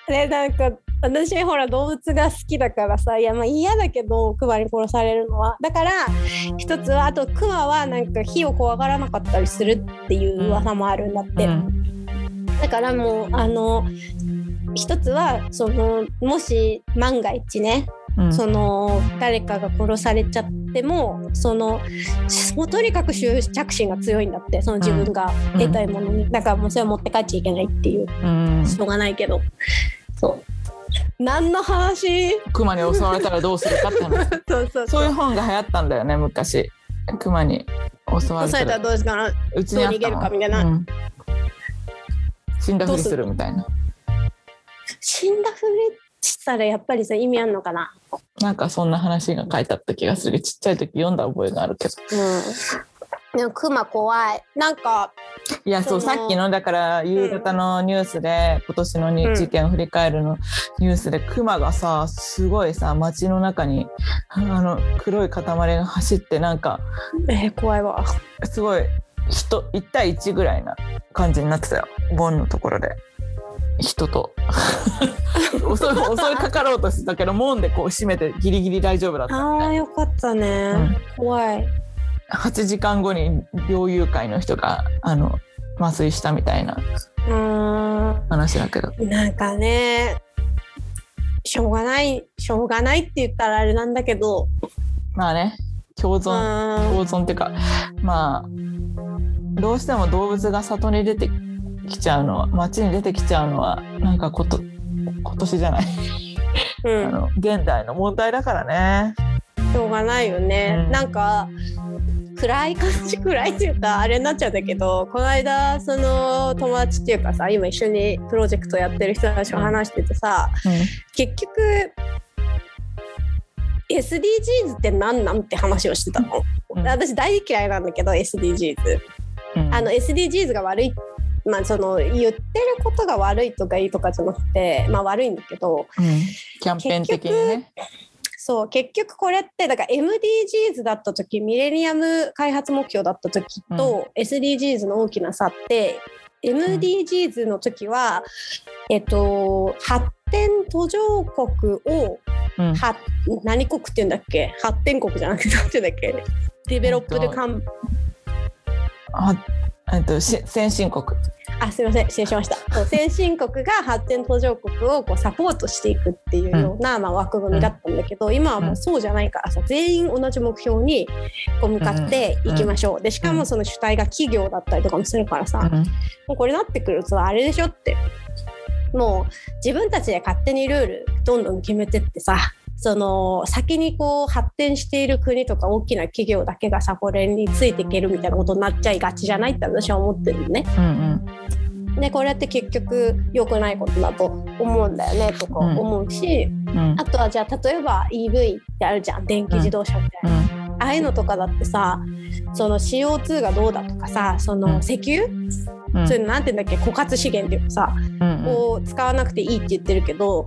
でなんか私ほら動物が好きだからさいやまあ嫌だけどクマに殺されるのは。だから一つはあとクマはなんか火を怖がらなかったりするっていう噂もあるんだって、うん、だからもうあの一つはそのもし万が一ねその誰かが殺されちゃってもそのもうとにかく執着心が強いんだってその自分が得たいものに、だからもうそれは持って帰っちゃいけないっていう、しょうがないけど。そう何の話？クマに襲われたらどうするかって話。*laughs* そうそうそう。いう本が流行ったんだよね昔。クマに襲われたら。どうですかうちに逃げるかみたいな、うん、死んだふりするみたいな。死んだふりしたらやっぱりさ意味あんのかな？なんかそんな話が書いてあった気がする。ちっちゃい時読んだ覚えがあるけど、うんでもクマ怖い。なんかいやそうさっきのだから夕方のニュースで、うん、今年のに事件を振り返るのニュースでクマがさすごいさ街の中にあの黒い塊が走ってなんかえー、怖いわ。すごい人1対1ぐらいな感じになってたよ。ボンのところで。人と。*laughs* 襲い *laughs* 襲いかかろうとしてたけど門でこう閉めてギリギリ大丈夫だったああよかったね、うん、怖い8時間後に猟友会の人があの麻酔したみたいな。話だけど。んなんかねしょうがないしょうがないって言ったらあれなんだけど。まあね共う存共存っていうかまあどうしても動物が里に出てきちゃうのは町に出てきちゃうのはなんかこと今年じゃない、うん。あの現代の問題だからね。しょうがないよね、うん。なんか暗い感じ暗いっていうかあれになっちゃうんだけどこの間その友達っていうかさ今一緒にプロジェクトやってる人たちと話しててさ結局 SDGs って何なんって話をしてたの、うん。私大嫌いなんだけど SDGs うん。あの SDGs が悪いまあその言ってることが悪いとかいいとかじゃなくてまあ悪いんだけどうん。キャンペーン的にね。そう結局これってだから MDGs だった時ミレニアム開発目標だった時と SDGs の大きな差って、MDGs の時はえっと発展途上国をうん。は何国って言うんだっけ？発展国じゃなくて何て言うんだっけ？デベロップでかんあえっとし先進国。あすみません失礼しました。先進国が発展途上国をこうサポートしていくっていうような、まあ、枠組みだったんだけど、今はもうそうじゃないからさ全員同じ目標にこう向かっていきましょう、でしかもその主体が企業だったりとかもするからさ、うん。もうこれなってくるとあれでしょって。もう自分たちで勝手にルールどんどん決めてってさその先にこう発展している国とか大きな企業だけがさこれについていけるみたいなことになっちゃいがちじゃないって私は思ってるのね。うんでこれって結局良くないことだと思うんだよねとか思うし、うんうん。あとはじゃあ例えば EV ってあるじゃん電気自動車みたいな。うん。ああいうのとかだってさその CO2 がどうだとかさそのうん。石油、うん。そういうのなんて言うんだっけ？枯渇資源っていうかさ、うんを使わなくていいって言ってるけど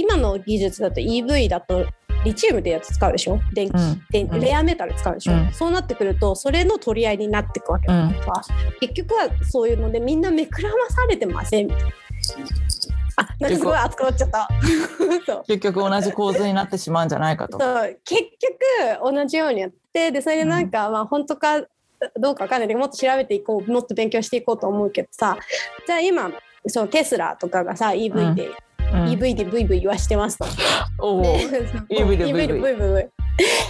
今の技術だと EV だとリチウムってやつ使うでしょ？電気、うん。レアメタル使うでしょ、うん。そうなってくるとそれの取り合いになってくわけだからさ、結局はそういうのでみんな目くらまされてませんみたいな。あなんかすごい熱くなっちゃった。*laughs* 結局同じ構図になってしまうんじゃないかと。そう。結局同じようにやってでそれでなんか、まあ本当かどうかわかんない。けどもっと調べていこうもっと勉強していこうと思うけどさ。じゃあ今そのテスラとかがさ EV で、うん EV でブイブイ言わしてますと。で EV で EV でブイブイ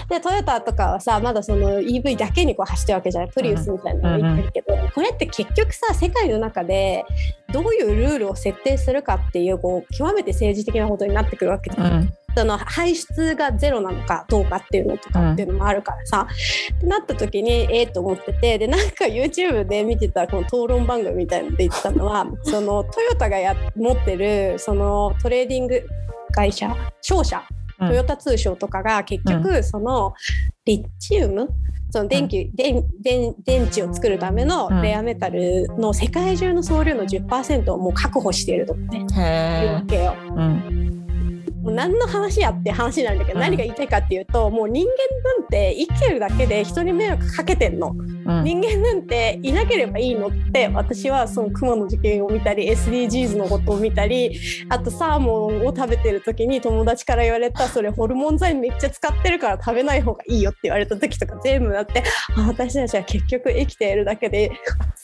でトヨタとかはさまだその EV だけにこう走ってるわけじゃない。プリウスみたいなのが言ってるけど、これって結局さ世界の中でどういうルールを設定するかっていうこう極めて政治的なことになってくるわけじゃん。うんその排出がゼロなのかどうかっていうのとかっていうのもあるからさ、ってなった時にええと思ってて。でなんか YouTube で見てたこの討論番組みたいなので言ってたのはそのトヨタがや持ってるそのトレーディング会社商社うん。トヨタ通商とかが結局そのリチウムその電気、電電電池を作るためのうん。レアメタルの世界中の総量の10%をもう確保しているとかね、へえ。いうわけよ。うんもう何の話やって話なんだけど、うん。何が言いたいかっていうともう人間なんて生きてるだけで人に迷惑かけてんの、うん。人間なんていなければいいのって私はその熊の事件を見たり SDGs のことを見たりあとサーモンを食べてる時に友達から言われたそれホルモン剤めっちゃ使ってるから食べない方がいいよって言われた時とか全部だってあ私たちは結局生きているだけで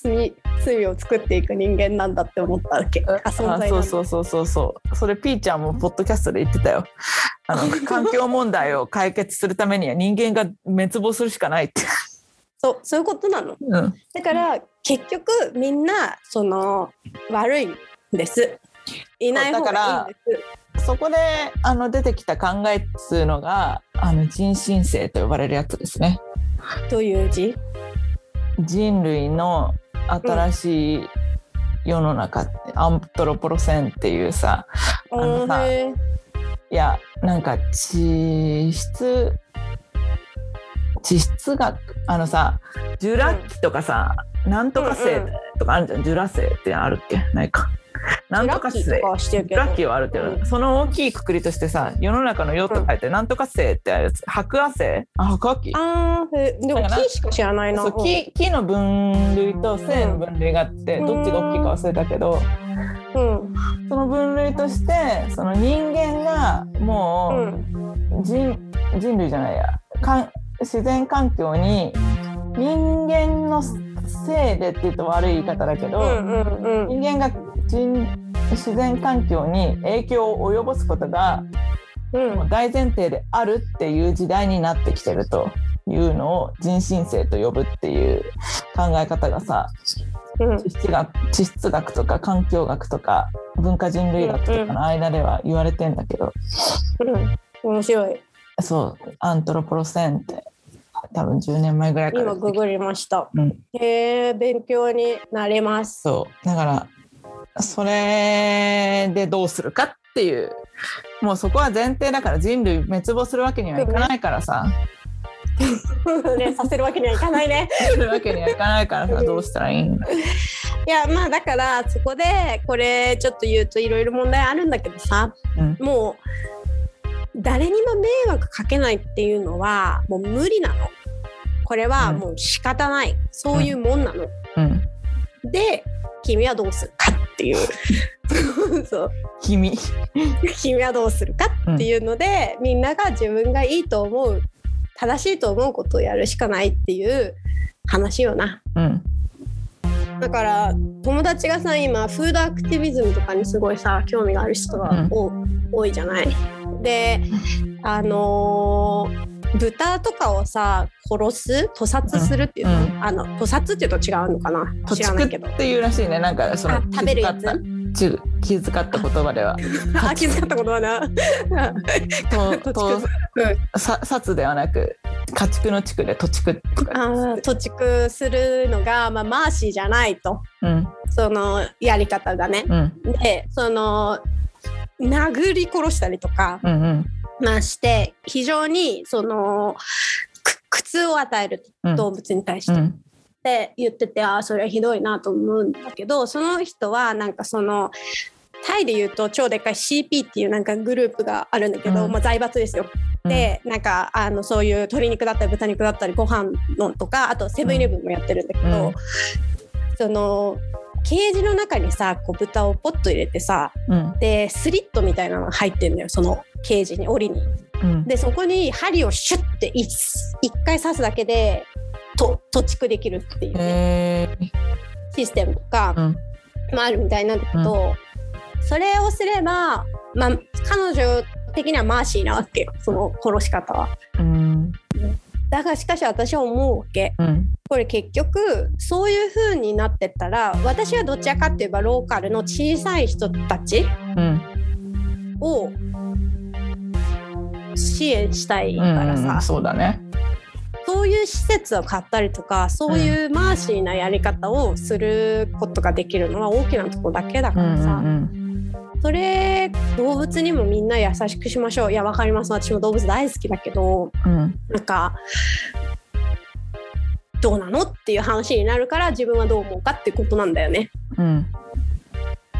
罪罪を作っていく人間なんだって思ったわけ。あそうそうそうそうそう。それピーちゃんもポッドキャストで言ってたよ。*laughs* あの環境問題を解決するためには人間が滅亡するしかないって、*laughs* そうそういうことなの。うん、だから結局みんなその悪いんです。いない方がいいんです。そこであの出てきた考えっつうのがあの人新世と呼ばれるやつですね。という字？人類の新しい世の中って、アントロポロセンっていうさあのさいやなんか地質地質学あのさジュラ紀とかさ、なんとか星うんうん。とかあるじゃん、ジュラ星ってあるっけ？ないか *laughs* なんとか星ラッキーはあるけど、うん。その大きいくくりとしてさ世の中の世と書いて、なんとか星ってあるやつ白亜星あ白亜紀。あでもだから木しか知らないな。そう木木の分類と星の分類があって、うん。どっちが大きいか忘れたけど、うん。その分類としてその人間がもう、うん。人人類じゃないや。かん自然環境に人間のせいでって言うと悪い言い方だけど、うん。人間が人自然環境に影響を及ぼすことが大前提であるっていう時代になってきてるというのを人新世と呼ぶっていう考え方がさうん。地質学地質学とか環境学とか文化人類学とかの間では言われてんだけど、うん。面白い。そうアントロポロセンって多分10年前ぐらいから今ググりました。うん、へえ勉強になります。そう。だからそれでどうするかっていう。もうそこは前提だから人類滅亡するわけにはいかないからさ。*laughs* ねさせるわけにはいかないね。するわけにはいかないからさ *laughs* どうしたらいいんだいやまあだからそこでこれちょっと言うといろいろ問題あるんだけどさ。うん。もう誰にも迷惑かけないっていうのはもう無理なの。これはもう仕方ない、そういうもんなの、うん。で君はどうするかっていう。*laughs* そう。君。君はどうするかっていうので、みんなが自分がいいと思う正しいと思うことをやるしかないっていう話よな。うん。だから友達がさ今フードアクティビズムとかにすごいさ興味がある人がうん。お多いじゃない。であのー豚とかをさ殺す？屠殺するっていう？の,、うん。あの屠殺っていうと違うのかな？知らないけどっていうらしいね。なんかそのあ食べるやつ？気遣った。ち気遣った言葉では。*laughs* あ気づかったこ *laughs* とはなととうん。さ殺ではなく家畜の地区で土地区とか。土地区するのが、まあ、マーシーじゃないと。うん。そのやり方がね。うん。でその殴り殺したりとか、うんうんまあ、して非常にそのく苦痛を与えるうん動物に対して、っうん。て言っててああそれはひどいなと思うんだけどその人はなんかそのタイで言うと超でっかい CP っていうなんかグループがあるんだけど、うん。まあ、財閥ですよ。でなんかあのそういう鶏肉だったり豚肉だったりご飯のとかあとセブンイレブンもやってるんだけど、うん。そのケージの中にさこう豚をポッと入れてさうん。でスリットみたいなのが入ってんだよそのケージに檻に。うん。でそこに針をシュッて一一回刺すだけでと土地区できるっていう、ね、システムとかうん。もあるみたいなんだけど、それをすれば、まあ、彼女的にはマーシーなわけよ。その殺し方は。うん。だがしかし私は思うわけ。うん。これ結局そういう風になってったら私はどちらかっていえばローカルの小さい人たちうん。を支援したいうんからさ、うんそうだね。そういう施設を買ったりとかそういうマーシーなやり方をすることができるのは大きなとこだけだうからさ、んうん。それ動物にもみんな優しくしましょう。いやわかります。私も動物大好きだけどうん。なんかどうなのっていう話になるから自分はどう思うかってことなんだよね。うん。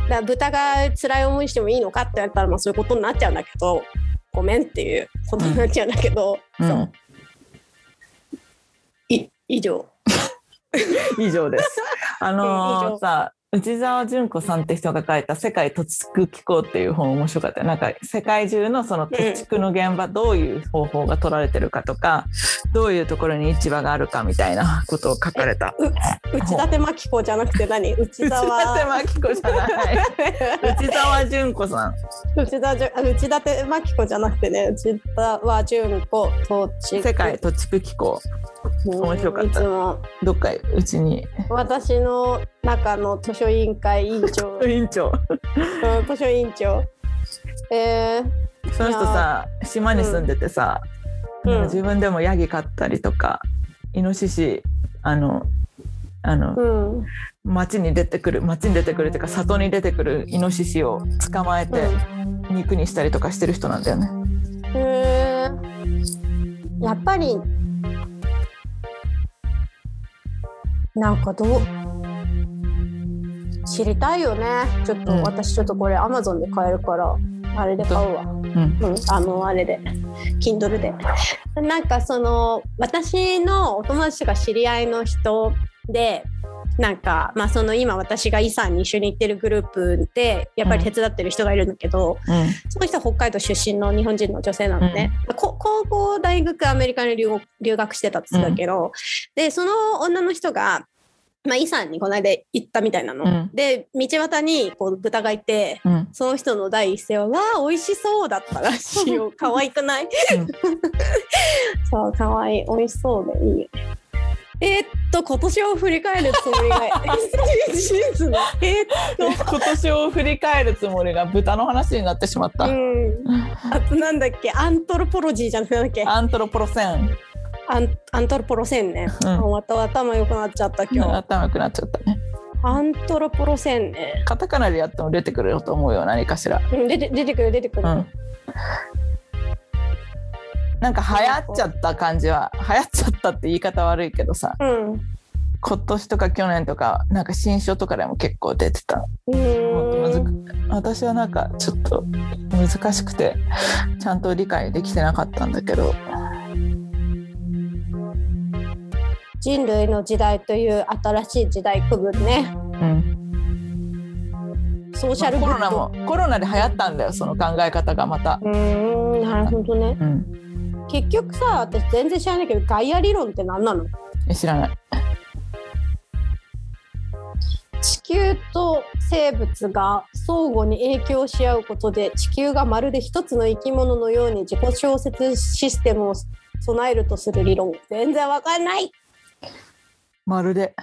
だから豚が辛い思いしてもいいのかって言われたらまあそういうことになっちゃうんだけどごめんっていうことになっちゃうんだけど、うんい以上。*laughs* 以上です。あの上さ内澤純子さんって人が書いた「世界土地区機構」っていう本面白かったよなんか世界中のその土地区の現場、どういう方法が取られてるかとかどういうところに市場があるかみたいなことを書かれた。う内館真紀子じゃなくて何？内内澤館真紀子じゃない *laughs* 内澤純子さん。内田じゅあ内館真紀子じゃなくてね内田純子統治世界土地区機構。面白かった。いつもどっかうちに私の中の図書委員会委員長。委員長。うん図書委員長。えー、その人さ島に住んでてさ、うん。自分でもヤギ飼ったりとかイノシシあのあの、うん町に出てくる町に出てくるっていうか里に出てくるイノシシを捕まえて肉にしたりとかしてる人なんだよね。へー。やっぱりなんかどう知りたいよね。ちょっと、うん。私ちょっとこれアマゾンで買えるからあれで買うわ。うん。うん、あのあれで。Kindle で。なんかその私のお友達とか知り合いの人でなんか、まあ、その今私がイさんに一緒に行ってるグループでやっぱり手伝ってる人がいるんだけど、うん。その人は北海道出身の日本人の女性なのね、こ高校大学アメリカに留学してたって言ってたけど、でその女の人が、まあ、イさんにこの間行ったみたいなの、うん。で道端にこう豚がいてうん。その人の第一声は「わあ美味しそう」だったらしいよ。*laughs* 可愛くない？そう可愛い美味しそうでいい。よえーっと今年を振り返るつもりが *laughs* SDGs のえーっと *laughs* 今年を振り返るつもりが豚の話になってしまった。うん、あとなんだっけ？アントロポロジーじゃなくてアントロポロセン。アンアントロポロセンね、うんあまた頭良くなっちゃった今日、頭良くなっちゃったね。アントロポロセンね、カタカナでやっても出てくると思うよ何かしら。うん、出て出てくる出てくる、うん。なんか流行っちゃった感じは流行っちゃったって言い方悪いけどさうん。今年とか去年とかなんか新書とかでも結構出てた私はなんかちょっと難しくてちゃんと理解できてなかったんだけど。人類の時代という新しい時代区分ね。うん。ソーシャルコロナもコロナで流行ったんだよその考え方がまた。うーんなるほどね。うん、結局さ私全然知らないけどガイア理論って何なの？え知らない。地球と生物が相互に影響し合うことで地球がまるで一つの生き物のように自己小説システムを備えるとする理論。全然わかんない。まるで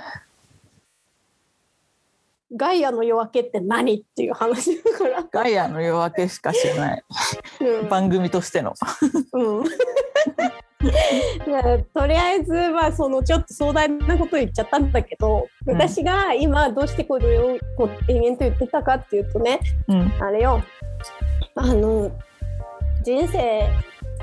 ガイアの夜明けって何っていう話だから、ガイアの夜明けしか知らない。うん。番組としての。うん。*laughs* でとりあえずはそのちょっと壮大なこと言っちゃったんだけど、うん私が今どうしてこれをこう延々と言ってたかっていうとねうん。あれよ。あの人生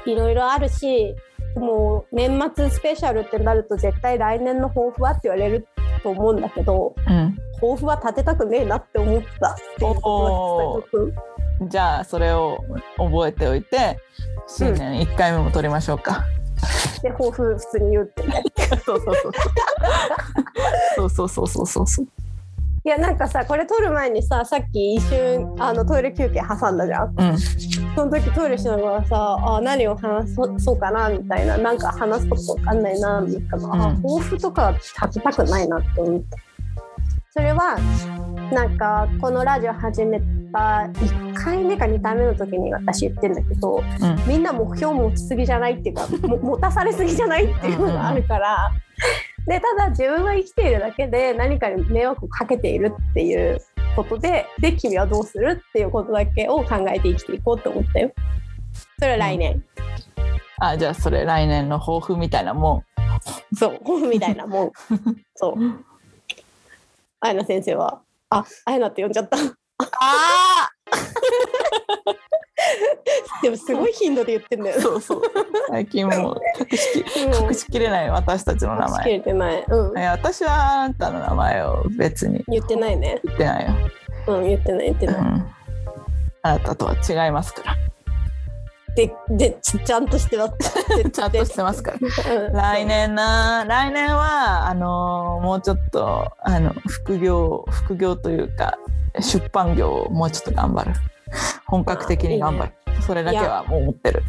いろいろあるしもう年末スペシャルってなると絶対来年の抱負はって言われると思うんだけど、うん、抱負は立てたくねえなって思ったっていうことじゃあそれを覚えておいて新年1回目も取りましょうか。うん、で抱負普通に言うってね。*laughs* そうそう。そうそうそうそうそうそう。いやなんかさこれ撮る前にささっき一瞬あのトイレ休憩挟んだじゃん。うん。その時トイレしながらさあ何を話そそうかなみたいななんか話すことわかんないなみたいな、あうん。抱負とか立てたくないなって思ったそれはなんかこのラジオ始めた1回目か2回目の時に私言ってんだけどうん。みんな目標持ちすぎじゃないっていうかも持たされすぎじゃないっていうのがあるからでただ自分は生きているだけで何かに迷惑をかけているっていうことでで君はどうするっていうことだけを考えて生きていこうと思ったよ。それは来年、あじゃあそれ来年の抱負みたいなもそう本みたいなもん。*laughs* そう。あやな先生はああやなって呼んじゃった。ん。あ *laughs* でもすごい頻度で言ってんだよそうそう。最近もう隠しきうん。隠しきれない私たちの名しき前。れてない、うん、いや私はあんたの名前を別に。言ってないね。言ってないよ。うん言ってない言ってない、うん。あなたとは違いますから。ででちちゃんとしてます *laughs* ちゃんとしてますから。うん。来年な来年はあのーもうちょっとあの副業副業というか出版業をもうちょっと頑張る *laughs* 本格的に頑張る。それだけはもう思ってる。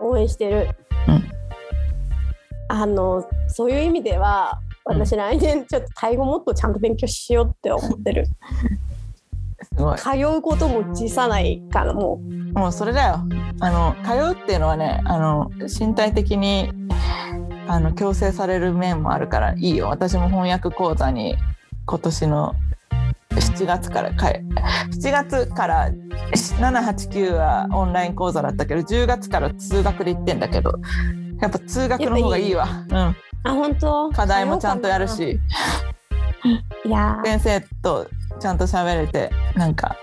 応援してる、うん。あのそういう意味では私来年ちょっとタイ語もっとちゃんと勉強しようって思ってる。*laughs* すごい。通うことも辞さないからももうそれだよ。あの通うっていうのはねあの身体的にあの強制される面もあるからいいよ。私も翻訳講座に今年の7月からかえ7月から789はオンライン講座だったけど10月から通学で行ってんだけど。やっぱ通学の方がいいわ。うん、うあ本当？課題もちゃんとやるし。いやー先生とちゃんと喋れてな。んか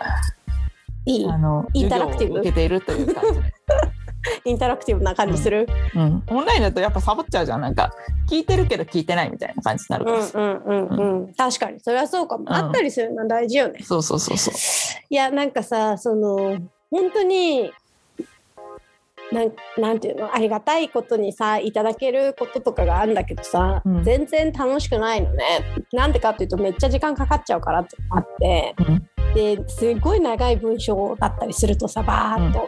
いいあのインタラクティブを受けているという感じでインタラクティブな感じする？うん、オンラインだとやっぱサボっちゃうじゃん。なんか聞いてるけど聞いてないみたいな感じになる。うんうんうんうん。確かに。それはそうかも、うん。あったりするのは大事よね。そうそうそうそう。いやなんかさその本当になんなんていうの？ありがたいことにさいただけることとかがあるんだけどさ、うん。全然楽しくないのね。なんでかっていうとめっちゃ時間かかっちゃうからってあって。うん。ですごい長い文章だったりするとさバーっと。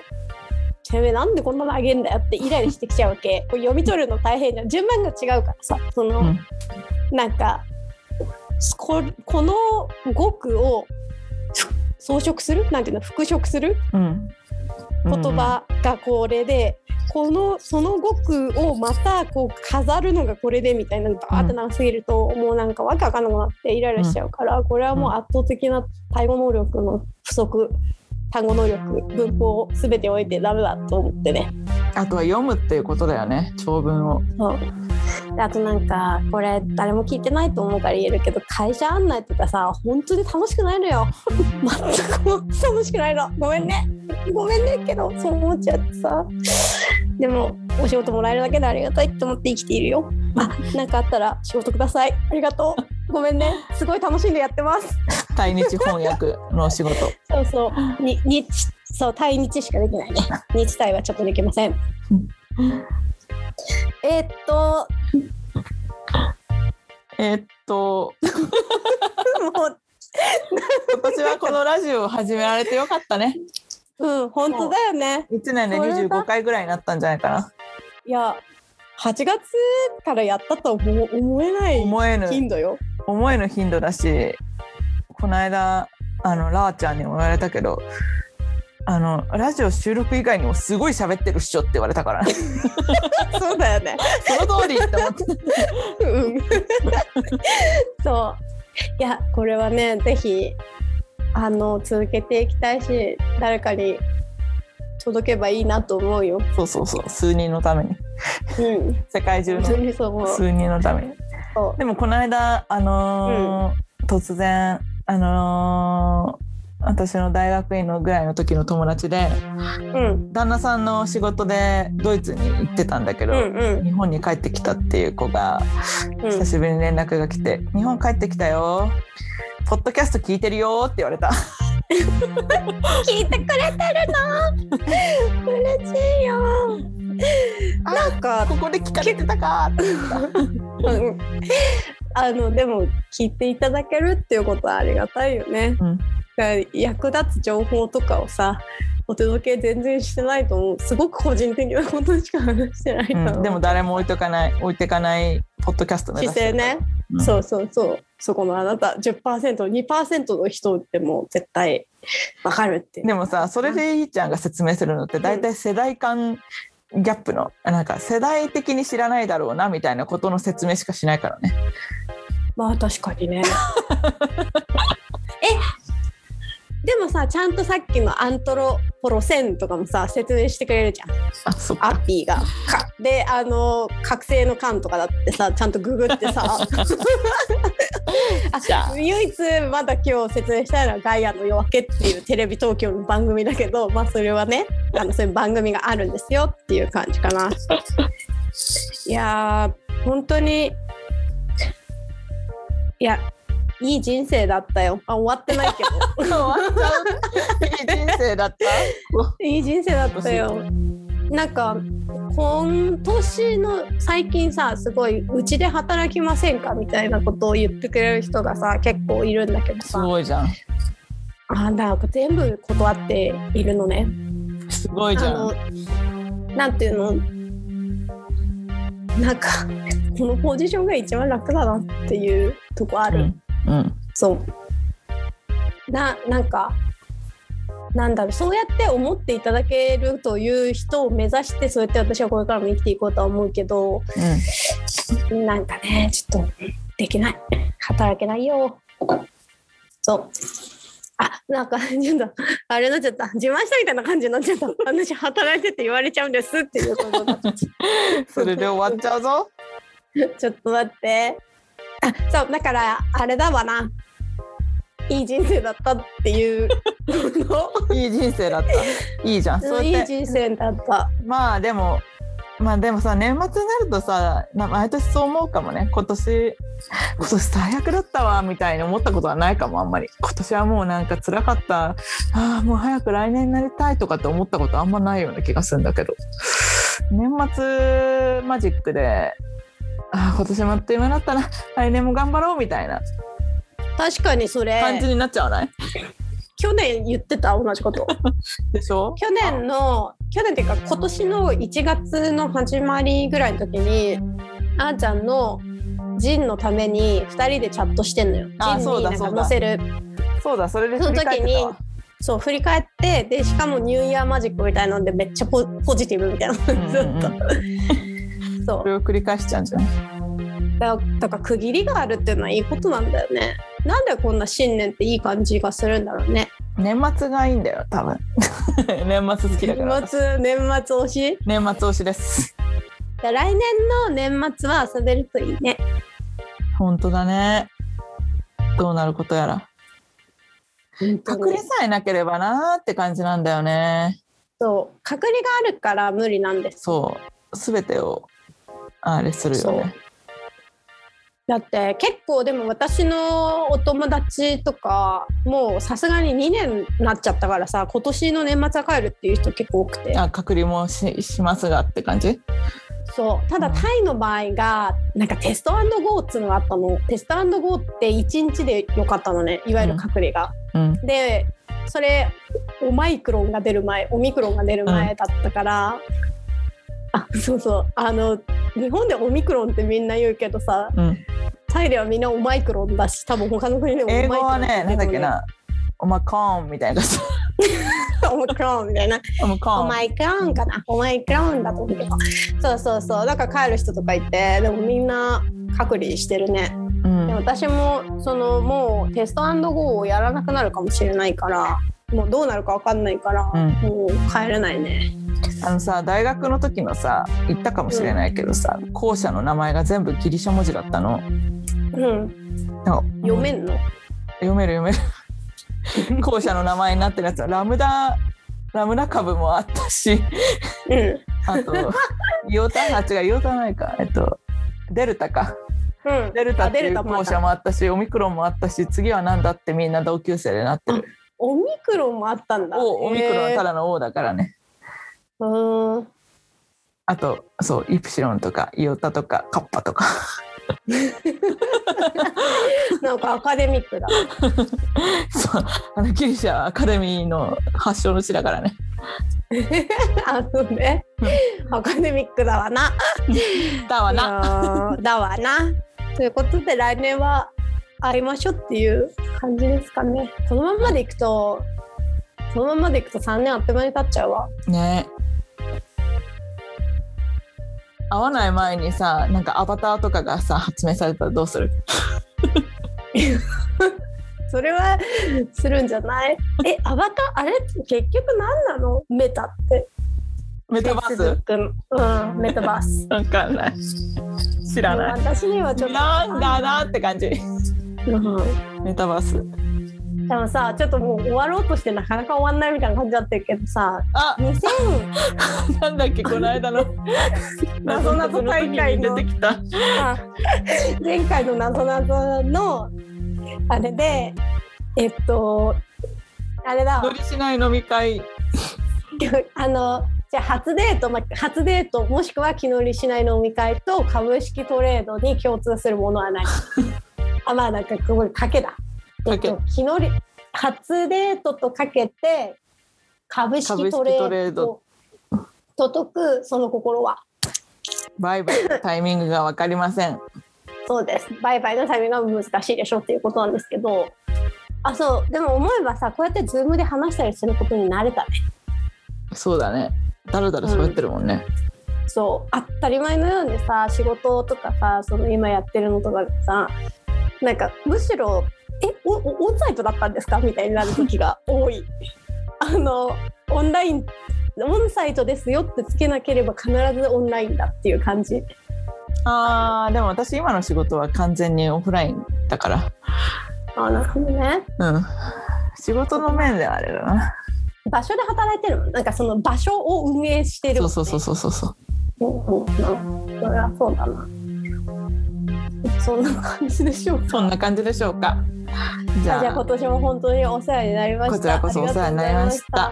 てめえなんでこんな長いんだよってイライラしてきちゃうわけ。読み取るの大変じゃん順番が違うからさその、うん。なんかここの語句を装飾する？なんていうの復唱する？うん。言葉がこれで、このその語句をまたこう飾るのがこれでみたいなのがバーって長すぎると、もうなんかわけわかんなくなってイライラしちゃうから、これはもう圧倒的な対語能力の不足単語能力文法全ておいてダメだと思ってね。あとは読むっていうことだよね。長文を。そう。であとなんかこれ誰も聞いてないと思うから言えるけど会社案内とかさ本当に楽しくないのよ。*laughs* 全く楽しくないの。ごめんね。ごめんねけどそう思っちゃってさでもお仕事もらえるだけでありがたいって思って生きているよ。あなんかあったら仕事ください。ありがとう。ごめんね。すごい楽しんでやってます。対日翻訳の仕事そうそう。に日そう対日しかできないね。日対はちょっとできません。えーっとえーっと *laughs* もう *laughs* 今年はこのラジオを始められてよかったねうん、本当だよね。1年でこれだ25回ぐらいになったんじゃないかないや、8月からやったとは思思えない思えぬ頻度よ。思えぬ頻度だしこの間あのラーちゃんにも言われたけどあのラジオ収録以外にもすごい喋ってるっしょって言われたから *laughs* そうだよね。その通りって思ってうん。*laughs* そう。いや、これはね、ぜひ、あの、続けていきたいし、誰かに届けばいいなと思うよ。そうそうそう数人のためにうん。世界中の。数人のためにそでもこの間あのー突然あのー私の大学院のぐらいの時の友達でう。うん。旦那さんの仕事でドイツに行ってたんだけど、うんうん日本に帰ってきたっていう子がうん久しぶりに連絡が来て「日本帰ってきたよポッドキャスト聞いてるよ」って言われた。聞いてくれてるの？嬉しいよ。なんか、ここで聞かれてたか。って言ったうんあのでも聞いていただけるっていうことはありがたいよね。うん。役立つ情報とかをさお届け全然してないと思う。すごく個人的なことしか話してないと思う、うん。でも誰も置いとかない置いてかないポッドキャスト姿勢ね、うん。そうそうそう。そこのあなた 10%2% の人でも絶対わかるって。でもさそれでいいちゃんが説明するのって大体世代間ギャップのなんか世代的に知らないだろうなみたいなことの説明しかしないからね。まあ確かにね。*laughs* えでもさちゃんとさっきのアントロポロセンとかもさ説明してくれるじゃんあそアッピーが。かであの覚醒の缶とかだってさちゃんとググってさ *laughs* 唯一まだ今日説明したいのは「ガイアの夜明け」っていうテレビ東京の番組だけどまあそれはねあのそういう番組があるんですよっていう感じかな。いやー本当にいやいい人生だったよ。あ終わってないけど。*laughs* 終わっちゃう？いい人生だった？*laughs* いい人生だったよ。なんか今年の最近さすごいうちで働きませんか？みたいなことを言ってくれる人がさ結構いるんだけどすさごいじゃん。あなんか全部断っているのね。すごいじゃん。なんていうの？なんかこのポジションが一番楽だなっていうとこある。うん。うんそう。ななんかなんだろうそうやって思っていただけるという人を目指してそうやって私はこれからも生きていこうとは思うけどなんかねちょっとできない。働けないよ。そう。あなんかちょっとあれになっちゃった。自慢したみたいな感じになっちゃった。私働いてて言われちゃうんですっていうこと *laughs* それで終わっちゃうぞ。*laughs* ちょっと待って。あ、そう、だから、あれだわな。いい人生だったっていうの？*laughs* いい人生だった。いいじゃん。そういい人生だった。まあでもまあでもさ年末になるとさな毎年そう思うかもね。今年 *laughs* 今年最悪だったわみたいに思ったことはないかもあんまり。今年はもうなんか辛かった。ああもう早く来年になりたいとかって思ったことあんまないような気がするんだけど。年末マジックでああ今年もあっという間だったな。*laughs* 来年も頑張ろうみたいな。確かにそれ。感じになっちゃわない？去年言ってた同じこと。*laughs* でしょ？去年の去年っていうか今年の1月の始まりぐらいの時にあーちゃんのジンのために2人でチャットしてんのよ。あジンになんかそうだ。そうだ載せる。そうだそれでその振り返時にそう振り返ってでしかもニューイヤーマジックみたいなのでめっちゃポポジティブみたいなのずっと、うんうんそそれを繰り返しちゃうんじゃない？うだだから区切りがあるっていうのはいいことなんだよね。なんでこんな新年っていい感じがするんだろうね。年末がいいんだよ多分。*laughs* 年末好きだから。年末年末推し？年末推しです。だ来年の年末は遊べるといいね。本当だね。どうなることやら。隠れさえなければなーって感じなんだよね。そう隔離があるから無理なんですそう全てをあれするよね。だって結構でも私のお友達とかもうさすがに2年になっちゃったからさ今年の年末は帰るっていう人結構多くて。あ隔離もししますがって感じ？そう。ただうん。タイの場合がなんかテストゴーっていうのがあったの。テストゴーって1日でよかったのね。いわゆる隔離が。うん。でそれオマイクロンが出る前オミクロンが出る前だったから、あそうそう。あの日本でオミクロンってみんな言うけどさうん。タイではみんなオマイクロンだし多分他の国でもオマイ英クロン語はねなんだっけオな。おまコーンみたいな感じマイクロンみたいな。オマイクロンかな。オマイクロンだと思うけどそうそうそう。だから帰る人とかいてでもみんな隔離してるね。うん。で私もそのもうテストゴーをやらなくなるかもしれないからもうどうなるか分かんないから、うん。もう帰れないね。あのさ大学の時のさ言ったかもしれないけどさ校舎の名前が全部ギリシャ文字だったの。うん。読めんの？読める読める。*laughs* 校舎の名前になってるやつはラムダラムダ株もあったし。うん。あとイオタあ違うイオタないか。えっとデルタか。うん。デルタっていう校舎もあったしオミクロンもあったし次は何だってみんな同級生でなってるオミクロンもあったんだ。おオミクロンはただだの O だからね。うん。あとそうイプシロンとかイオタとかカッパとか。*laughs* なんかアカデミックだ。*laughs* そうあのギリシャアカデミーの発祥の地だからね。*laughs* あのね。アカデミックだわな。だわな。だわな。ということで来年は会いましょうっていう感じですかね。このままでいくとこのままでいくと3年あっという間に経っちゃうわ。ね会わない前にさなんかアバターとかがさ発明されたらどうする？*laughs* それはするんじゃない？えアバターあれ結局何なの？メタって。メタバース？うんメタバース。わかんない知らない私にはちょっと。なんだなって感じうんメタバース。でもさちょっともう終わろうとしてなかなか終わんないみたいな感じだったけどさあ2000 *laughs* なんだっけこの間の。*laughs* 謎々大会の出てきた。あ前回のなぞなぞのあれでえっとあれだ。乗りしない飲み会。*laughs* あのじゃあ初デート、まあ、初デートもしくは気乗りしない飲み会と株式トレードに共通するものはないあまあなんかここ賭けだ。えっと、気乗り初デートとかけて株式トレーード。ドと解くその心は。バイバイ。の *laughs* タイミングが分かりません。そうです。バイバイのタイミングが難しいでしょっていうことなんですけど。あそう。でも思えばさこうやってズームで話したりすることに慣れたね。そうだね。だらだら喋ってるもんね、そう。当たり前のようにさ仕事とかさその今やってるのとかでさなんかむしろ「えおおオンサイトだったんですか?」みたいになる時が多い。*laughs* あのオンラインオンサイトですよってつけなければ必ずオンラインだっていう感じ。あーでも私今の仕事は完全にオフラインだからあなるほどね。うん仕事の面ではあれだな場所で働いてるもんなんかその場所を運営してるね、そうそうそうそうそうそううんうんうんそれはそうだなそんな感じでしょうか？そんな感じでしょうか？じゃあ。今年も本当にお世話になりました。こちらこそお世話になりました。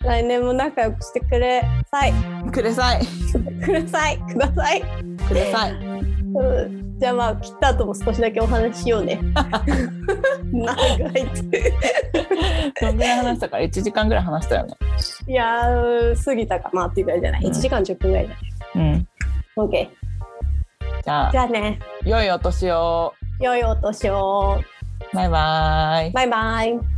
来年も仲良くしてくれさい。ください。ください。ください、ください。うん、じゃあまあ切った後も少しだけお話ししようね。長いって。どんぐらい話したか？ら1時間ぐらい話したよね。いやー過ぎたかなっていうぐらいじゃない？1時間10分ぐらいじゃない、うん。OK じゃあ。じゃあね。良いお年を。良いお年を。バイバイ。バイバイ